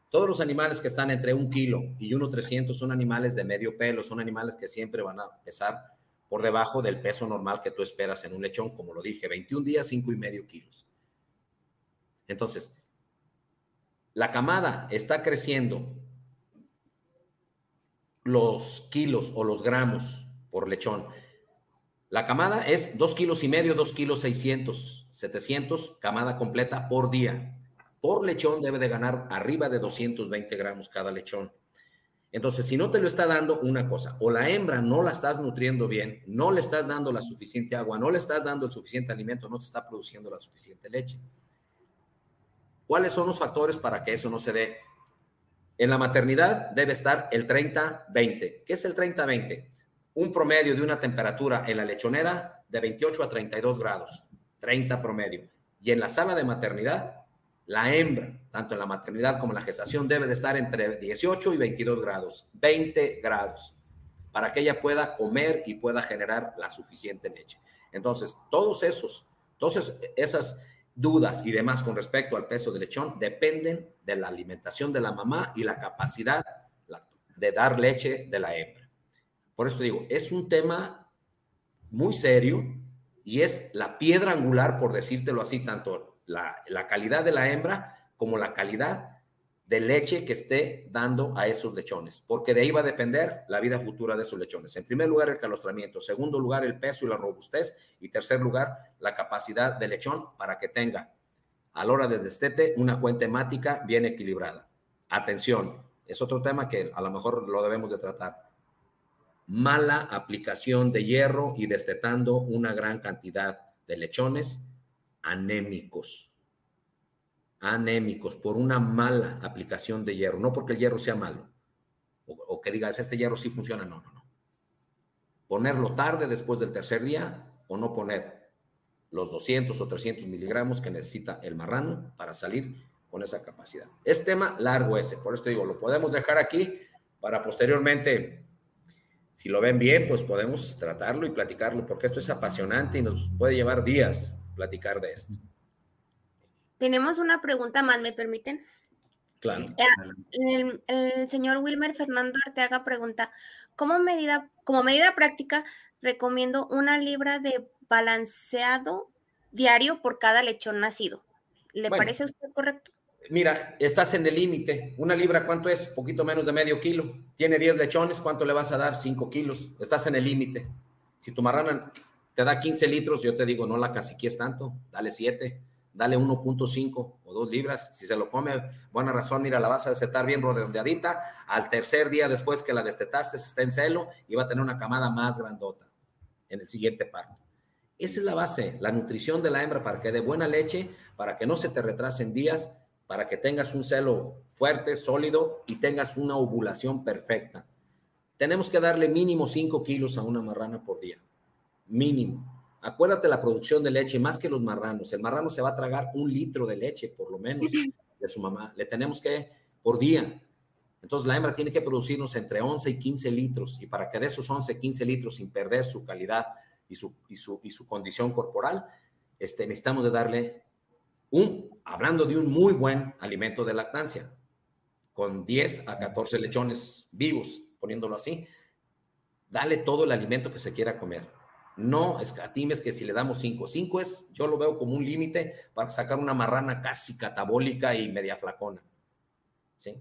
Todos los animales que están entre un kilo y uno 300 son animales de medio pelo, son animales que siempre van a pesar por debajo del peso normal que tú esperas en un lechón, como lo dije, 21 días, 5 y medio kilos. Entonces, la camada está creciendo los kilos o los gramos por lechón. La camada es 2 kilos y medio, 2 kilos 600, 700, camada completa por día. Por lechón debe de ganar arriba de 220 gramos cada lechón. Entonces, si no te lo está dando una cosa, o la hembra no la estás nutriendo bien, no le estás dando la suficiente agua, no le estás dando el suficiente alimento, no te está produciendo la suficiente leche. ¿Cuáles son los factores para que eso no se dé? En la maternidad debe estar el 30-20. ¿Qué es el 30-20? Un promedio de una temperatura en la lechonera de 28 a 32 grados, 30 promedio. Y en la sala de maternidad la hembra, tanto en la maternidad como en la gestación, debe de estar entre 18 y 22 grados, 20 grados, para que ella pueda comer y pueda generar la suficiente leche. Entonces, todos esos, todas esas dudas y demás con respecto al peso del lechón dependen de la alimentación de la mamá y la capacidad de dar leche de la hembra. Por eso digo, es un tema muy serio y es la piedra angular, por decírtelo así, tanto la, calidad de la hembra como la calidad de leche que esté dando a esos lechones, porque de ahí va a depender la vida futura de esos lechones. En primer lugar, el calostramiento, segundo lugar, el peso y la robustez, y tercer lugar, la capacidad del lechón para que tenga a la hora del destete una cuenta hemática bien equilibrada. Atención, es otro tema que a lo mejor lo debemos de tratar. Mala aplicación de hierro y destetando una gran cantidad de lechones anémicos. Anémicos por una mala aplicación de hierro, no porque el hierro sea malo o, que digas este hierro sí funciona, no, no, no. Ponerlo tarde después del tercer día o no poner los 200 o 300 miligramos que necesita el marrano para salir con esa capacidad. Es tema largo ese, por esto digo, lo podemos dejar aquí para posteriormente, si lo ven bien, pues podemos tratarlo y platicarlo, porque esto es apasionante y nos puede llevar días platicar de esto. Tenemos una pregunta más, ¿me permiten? Claro. El, señor Wilmer Fernando Arteaga pregunta, ¿cómo medida, como medida práctica, recomiendo una libra de balanceado diario por cada lechón nacido? ¿Le parece a usted correcto? Mira, estás en el límite. Una libra, ¿cuánto es? Poquito menos de medio kilo. Tiene 10 lechones, ¿cuánto le vas a dar? 5 kilos. Estás en el límite. Si tu marrana te da 15 litros, yo te digo, no la caciquies tanto, dale 7, dale 1.5 o 2 libras. Si se lo come, buena razón, mira, la vas a destetar bien redondeadita. Al tercer día después que la destetaste, está en celo y va a tener una camada más grandota en el siguiente parto. Esa es la base, la nutrición de la hembra para que dé buena leche, para que no se te retrasen días, para que tengas un celo fuerte, sólido y tengas una ovulación perfecta. Tenemos que darle mínimo 5 kilos a una marrana por día. Mínimo. Acuérdate la producción de leche, más que los marranos. El marrano se va a tragar un litro de leche, por lo menos, de su mamá. Le tenemos que, por día. Entonces la hembra tiene que producirnos entre 11 y 15 litros. Y para que de esos 11, 15 litros, sin perder su calidad y su, y su, y su condición corporal, este, necesitamos de darle un, hablando de un muy buen alimento de lactancia, con 10 a 14 lechones vivos, poniéndolo así, dale todo el alimento que se quiera comer. No escatimes que si le damos 5, 5 es, yo lo veo como un límite para sacar una marrana casi catabólica y media flacona. ¿Sí?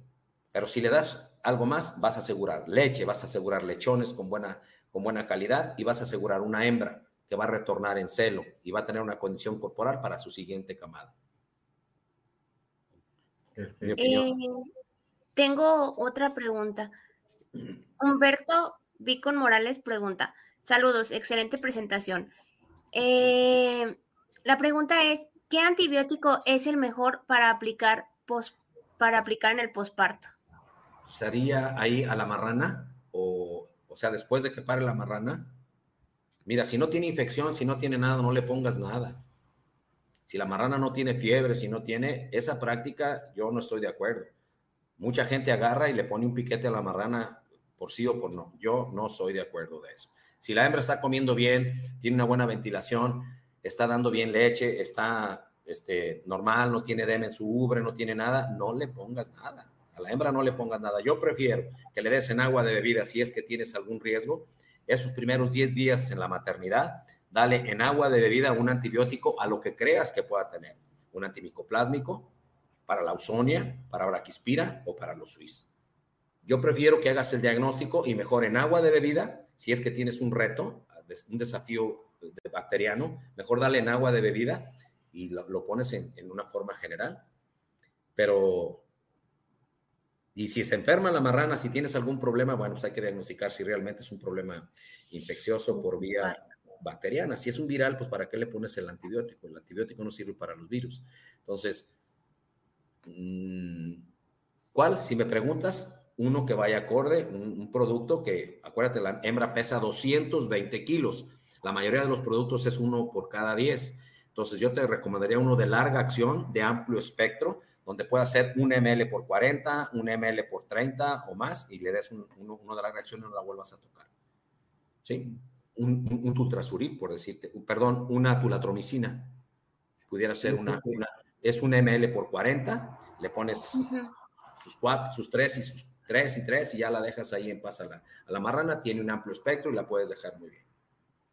Pero si le das algo más, vas a asegurar leche, vas a asegurar lechones con buena, con buena calidad y vas a asegurar una hembra que va a retornar en celo y va a tener una condición corporal para su siguiente camada. Eh, tengo otra pregunta. Humberto Vicon Morales pregunta, saludos, excelente presentación. Eh, la pregunta es, ¿qué antibiótico es el mejor para aplicar, para aplicar en el posparto? ¿Sería ahí a la marrana? O, o sea, después de que pare la marrana. Mira, si no tiene infección, si no tiene nada, no le pongas nada. Si la marrana no tiene fiebre, si no tiene esa práctica, yo no estoy de acuerdo. Mucha gente agarra y le pone un piquete a la marrana por sí o por no. Yo no soy de acuerdo de eso. Si la hembra está comiendo bien, tiene una buena ventilación, está dando bien leche, está este, normal, no tiene edema en su ubre, no tiene nada, no le pongas nada. A la hembra no le pongas nada. Yo prefiero que le des en agua de bebida si es que tienes algún riesgo. Esos primeros 10 días en la maternidad, dale en agua de bebida un antibiótico a lo que creas que pueda tener. Un antimicoplásmico para la ausonia, para braquispira o para los suiz. Yo prefiero que hagas el diagnóstico y mejor en agua de bebida, si es que tienes un reto, un desafío bacteriano, mejor dale en agua de bebida y lo, pones en, en, una forma general. Pero, y si se enferma la marrana, si tienes algún problema, bueno, pues hay que diagnosticar si realmente es un problema infeccioso por vía bacteriana. Si es un viral, pues ¿para qué le pones el antibiótico? El antibiótico no sirve para los virus. Entonces, mm, ¿cuál? Si me preguntas, uno que vaya acorde, un, producto que, acuérdate, la hembra pesa 220 kilos. La mayoría de los productos es uno por cada 10. Entonces, yo te recomendaría uno de larga acción, de amplio espectro, donde pueda ser un ml por 40, un ml por 30 o más, y le des uno, de larga acción y no la vuelvas a tocar. ¿Sí? un, un, por decirte, perdón, una tulatromicina. Pudiera ser una, es un ml por 40, le pones sus cuatro, sus tres y sus tres y tres y ya la dejas ahí en paz a la, la marrana, tiene un amplio espectro y la puedes dejar muy bien.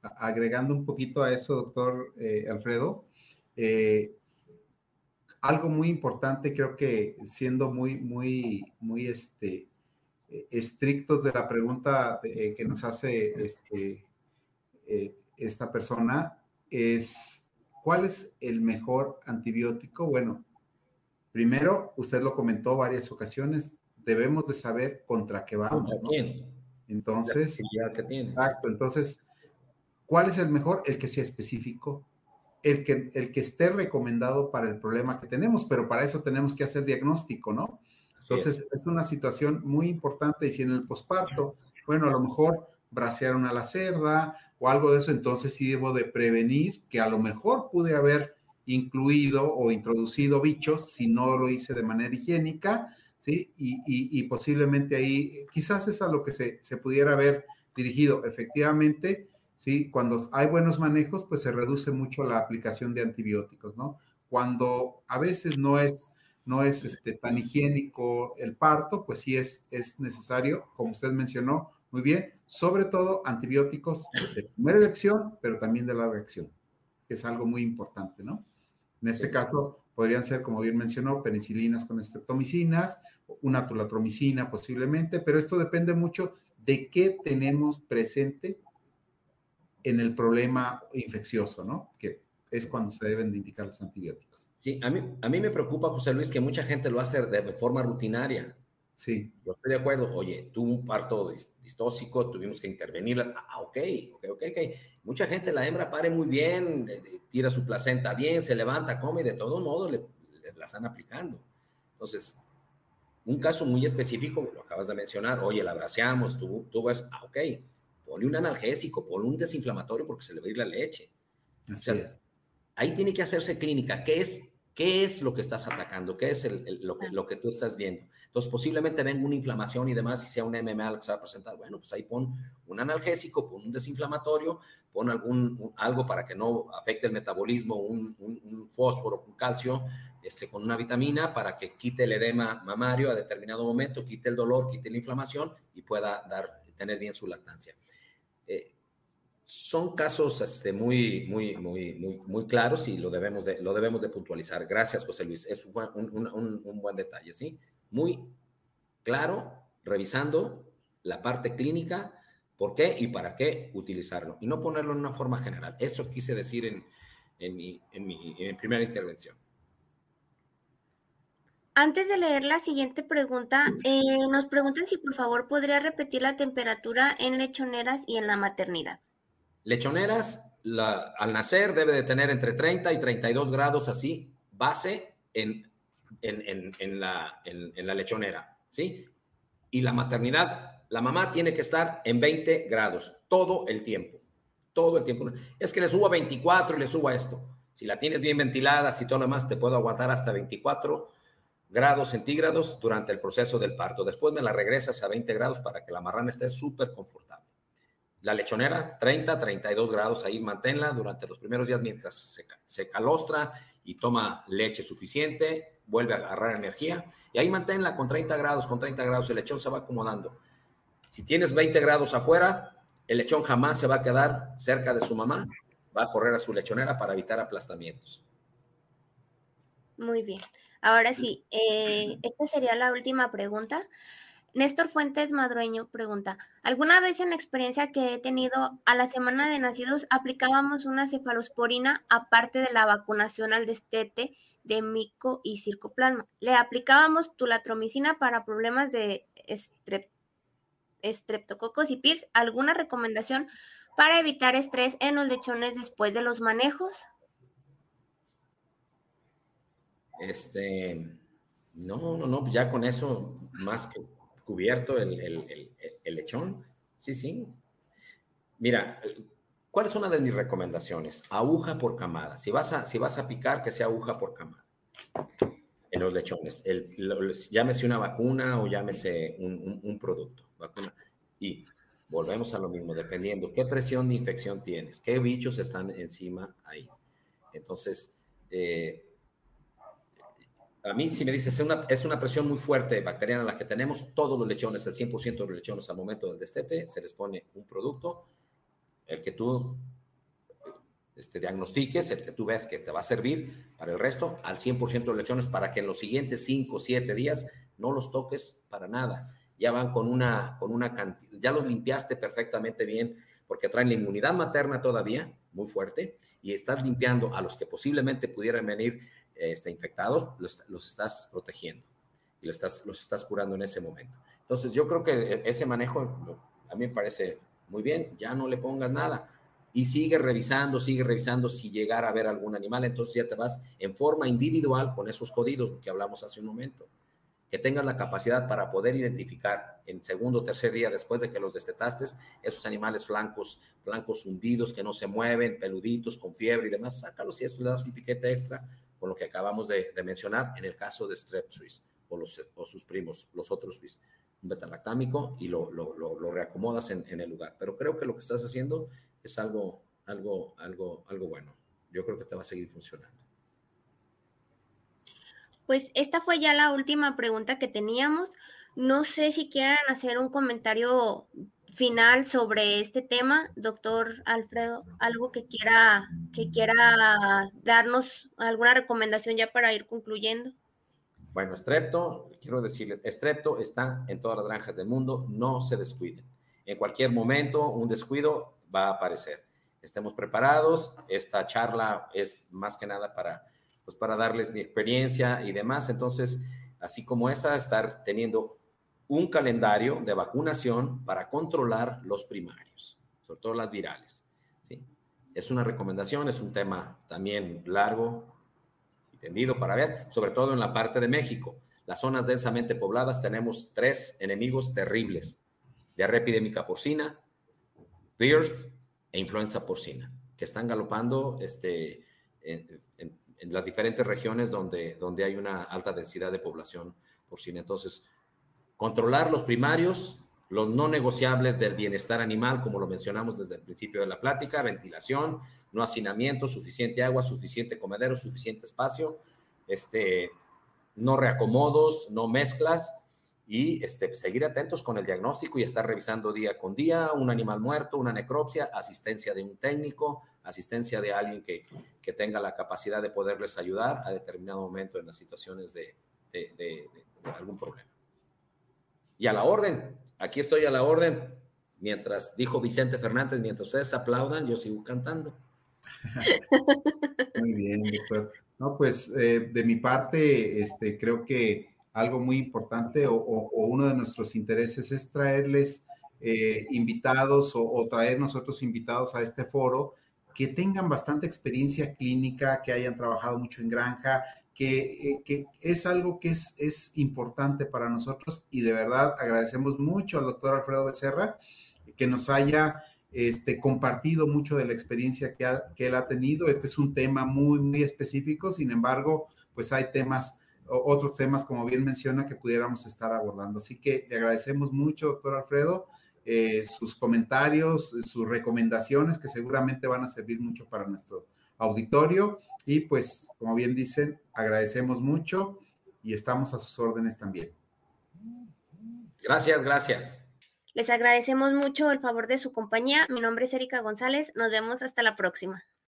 Agregando un poquito a eso, doctor eh, Alfredo, eh, algo muy importante, creo que siendo muy, muy, muy este, eh, estrictos de la pregunta que nos hace este, esta persona es, ¿cuál es el mejor antibiótico? Bueno, primero, usted lo comentó varias ocasiones, debemos de saber contra qué vamos. ¿no? Entonces, exacto, entonces, ¿cuál es el mejor? El que sea específico, el que, el que esté recomendado para el problema que tenemos, pero para eso tenemos que hacer diagnóstico, ¿no? Entonces, es. una situación muy importante y si en el posparto, bueno, a lo mejor bracearon a la cerda o algo de eso, entonces sí debo de prevenir que a lo mejor pude haber incluido o introducido bichos si no lo hice de manera higiénica, ¿sí? Y, posiblemente ahí, quizás es a lo que se, se, pudiera haber dirigido. Efectivamente, ¿sí? Cuando hay buenos manejos, pues se reduce mucho la aplicación de antibióticos, ¿no? Cuando a veces no es, no es este, tan higiénico el parto, pues sí es, es necesario, como usted mencionó, muy bien, sobre todo antibióticos de primera elección, pero también de larga acción, que es algo muy importante, ¿no? En este caso, podrían ser, como bien mencionó, penicilinas con estreptomicinas, una tulatromicina posiblemente, pero esto depende mucho de qué tenemos presente en el problema infeccioso, ¿no? Que es cuando se deben de indicar los antibióticos. Sí, a mí, a mí me preocupa, José Luis, que mucha gente lo hace de forma rutinaria Sí. Yo estoy de acuerdo. Oye, tuvo un parto distóxico, tuvimos que intervenir. Ah, ok, ok, ok, ok. Mucha gente, la hembra pare muy bien, tira su placenta bien, se levanta, come y de todo modo le, la están aplicando. Entonces, un caso muy específico, lo acabas de mencionar, oye, la abraceamos, tú, tú ves, ah, ok, ponle un analgésico, ponle un desinflamatorio porque se le va a ir la leche. Ahí tiene que hacerse clínica. ¿Qué es ¿Qué es lo que estás atacando? ¿Qué es lo, que, lo, que, tú estás viendo? Entonces, posiblemente venga una inflamación y demás, y sea un MMA lo que se va a presentar. Bueno, pues ahí pon un analgésico, pon un desinflamatorio, pon algún, algo para que no afecte el metabolismo, un, fósforo, un calcio, este, con una vitamina para que quite el edema mamario a determinado momento, quite el dolor, quite la inflamación y pueda dar, tener bien su lactancia. Eh, son casos este, muy, muy, muy, muy, muy claros y lo debemos, de, lo debemos de puntualizar. Gracias, José Luis. Es un, un, un, buen detalle, ¿sí? Muy claro, revisando la parte clínica, por qué y para qué utilizarlo, y no ponerlo en una forma general. Eso quise decir en, en, mi, en mi, en mi primera intervención. Antes de leer la siguiente pregunta, eh, nos preguntan si por favor podría repetir la temperatura en lechoneras y en la maternidad. Lechoneras, al nacer debe de tener entre 30 y 32 grados así, base en, en, la, lechonera, ¿sí? Y la maternidad, la mamá tiene que estar en 20 grados todo el tiempo, todo el tiempo. Es que le subo a 24 y le subo a esto. Si la tienes bien ventilada, si todo lo demás, te puedo aguantar hasta 24 grados centígrados durante el proceso del parto. Después me la regresas a 20 grados para que la marrana esté súper confortable. La lechonera, 30, 32 grados, ahí manténla durante los primeros días mientras se, se calostra y toma leche suficiente, vuelve a agarrar energía y ahí manténla con 30 grados, con 30 grados, el lechón se va acomodando. Si tienes 20 grados afuera, el lechón jamás se va a quedar cerca de su mamá, va a correr a su lechonera para evitar aplastamientos. Muy bien. Ahora sí, eh, esta sería la última pregunta. Néstor Fuentes Madrueño pregunta, ¿alguna vez en la experiencia que he tenido a la semana de nacidos aplicábamos una cefalosporina aparte de la vacunación al destete de mico y circoplasma? Le aplicábamos tulatromicina para problemas de estreptococos y PIRS. ¿Alguna recomendación para evitar estrés en los lechones después de los manejos? Este, no, no, no, ya con eso, más que cubierto el, lechón. Sí, sí. Mira, ¿cuál es una de mis recomendaciones? Aguja por camada. Si vas a, si vas a picar, que sea aguja por camada en los lechones. Llámese una vacuna o llámese un, producto. Vacuna. Y volvemos a lo mismo, dependiendo qué presión de infección tienes, qué bichos están encima ahí. Entonces, eh, a mí si me dices, es una, es una presión muy fuerte bacteriana la que tenemos, todos los lechones, el 100% de los lechones al momento del destete, se les pone un producto, el que tú este, diagnostiques, el que tú ves que te va a servir para el resto, al 100% de lechones, para que en los siguientes 5 o 7 días no los toques para nada. Ya van con una, con una cantidad, ya los limpiaste perfectamente bien, porque traen la inmunidad materna todavía muy fuerte, y estás limpiando a los que posiblemente pudieran venir este, infectados, los, estás protegiendo y los estás, los estás curando en ese momento. Entonces, yo creo que ese manejo a mí me parece muy bien, ya no le pongas nada y sigue revisando, sigue revisando si llegara a ver algún animal, entonces ya te vas en forma individual con esos códigos que hablamos hace un momento. Que tengas la capacidad para poder identificar en segundo o tercer día después de que los destetaste, esos animales blancos, blancos hundidos que no se mueven, peluditos, con fiebre y demás, sácalos y eso le das un piquete extra con lo que acabamos de, mencionar en el caso de Strep Swiss o, sus primos, los otros Swiss. Un betalactámico y lo, reacomodas en, en, el lugar. Pero creo que lo que estás haciendo es algo, algo, algo, algo bueno. Yo creo que te va a seguir funcionando. Pues esta fue ya la última pregunta que teníamos. No sé si quieran hacer un comentario final sobre este tema, doctor Alfredo, algo que quiera, que quiera darnos alguna recomendación ya para ir concluyendo. Bueno, Estrepto, quiero decirles, Estrepto está en todas las granjas del mundo, no se descuiden. En cualquier momento, un descuido va a aparecer. Estemos preparados. Esta charla es más que nada para, pues para darles mi experiencia y demás. Entonces, así como esa, estar teniendo un calendario de vacunación para controlar los primarios, sobre todo las virales. ¿sí? Es una recomendación, es un tema también largo y tendido para ver, sobre todo en la parte de México. Las zonas densamente pobladas tenemos tres enemigos terribles, diarrea epidémica porcina, virus e influenza porcina, que están galopando este, en, en, las diferentes regiones donde, donde hay una alta densidad de población porcina. Entonces, controlar los primarios, los no negociables del bienestar animal, como lo mencionamos desde el principio de la plática, ventilación, no hacinamiento, suficiente agua, suficiente comedero, suficiente espacio, este, no reacomodos, no mezclas y este, seguir atentos con el diagnóstico y estar revisando día con día un animal muerto, una necropsia, asistencia de un técnico, asistencia de alguien que, que tenga la capacidad de poderles ayudar a determinado momento en las situaciones de, algún problema. Y a la orden, aquí estoy a la orden. Mientras dijo Vicente Fernández, mientras ustedes aplaudan, yo sigo cantando. Muy bien, doctor. No, pues eh, de mi parte, este, creo que algo muy importante o, uno de nuestros intereses es traerles eh, invitados o, traer nosotros invitados a este foro que tengan bastante experiencia clínica, que hayan trabajado mucho en granja, que, eh, es algo que es, es, importante para nosotros y de verdad agradecemos mucho al doctor Alfredo Becerra que nos haya este, compartido mucho de la experiencia que, que él ha tenido. Este es un tema muy, muy específico, sin embargo, pues hay temas otros temas, como bien menciona, que pudiéramos estar abordando. Así que le agradecemos mucho, doctor Alfredo, eh, sus comentarios, sus recomendaciones, que seguramente van a servir mucho para nuestro auditorio. Y pues, como bien dicen, agradecemos mucho y estamos a sus órdenes también. Gracias, gracias. Les agradecemos mucho el favor de su compañía. Mi nombre es Erika González. Nos vemos hasta la próxima.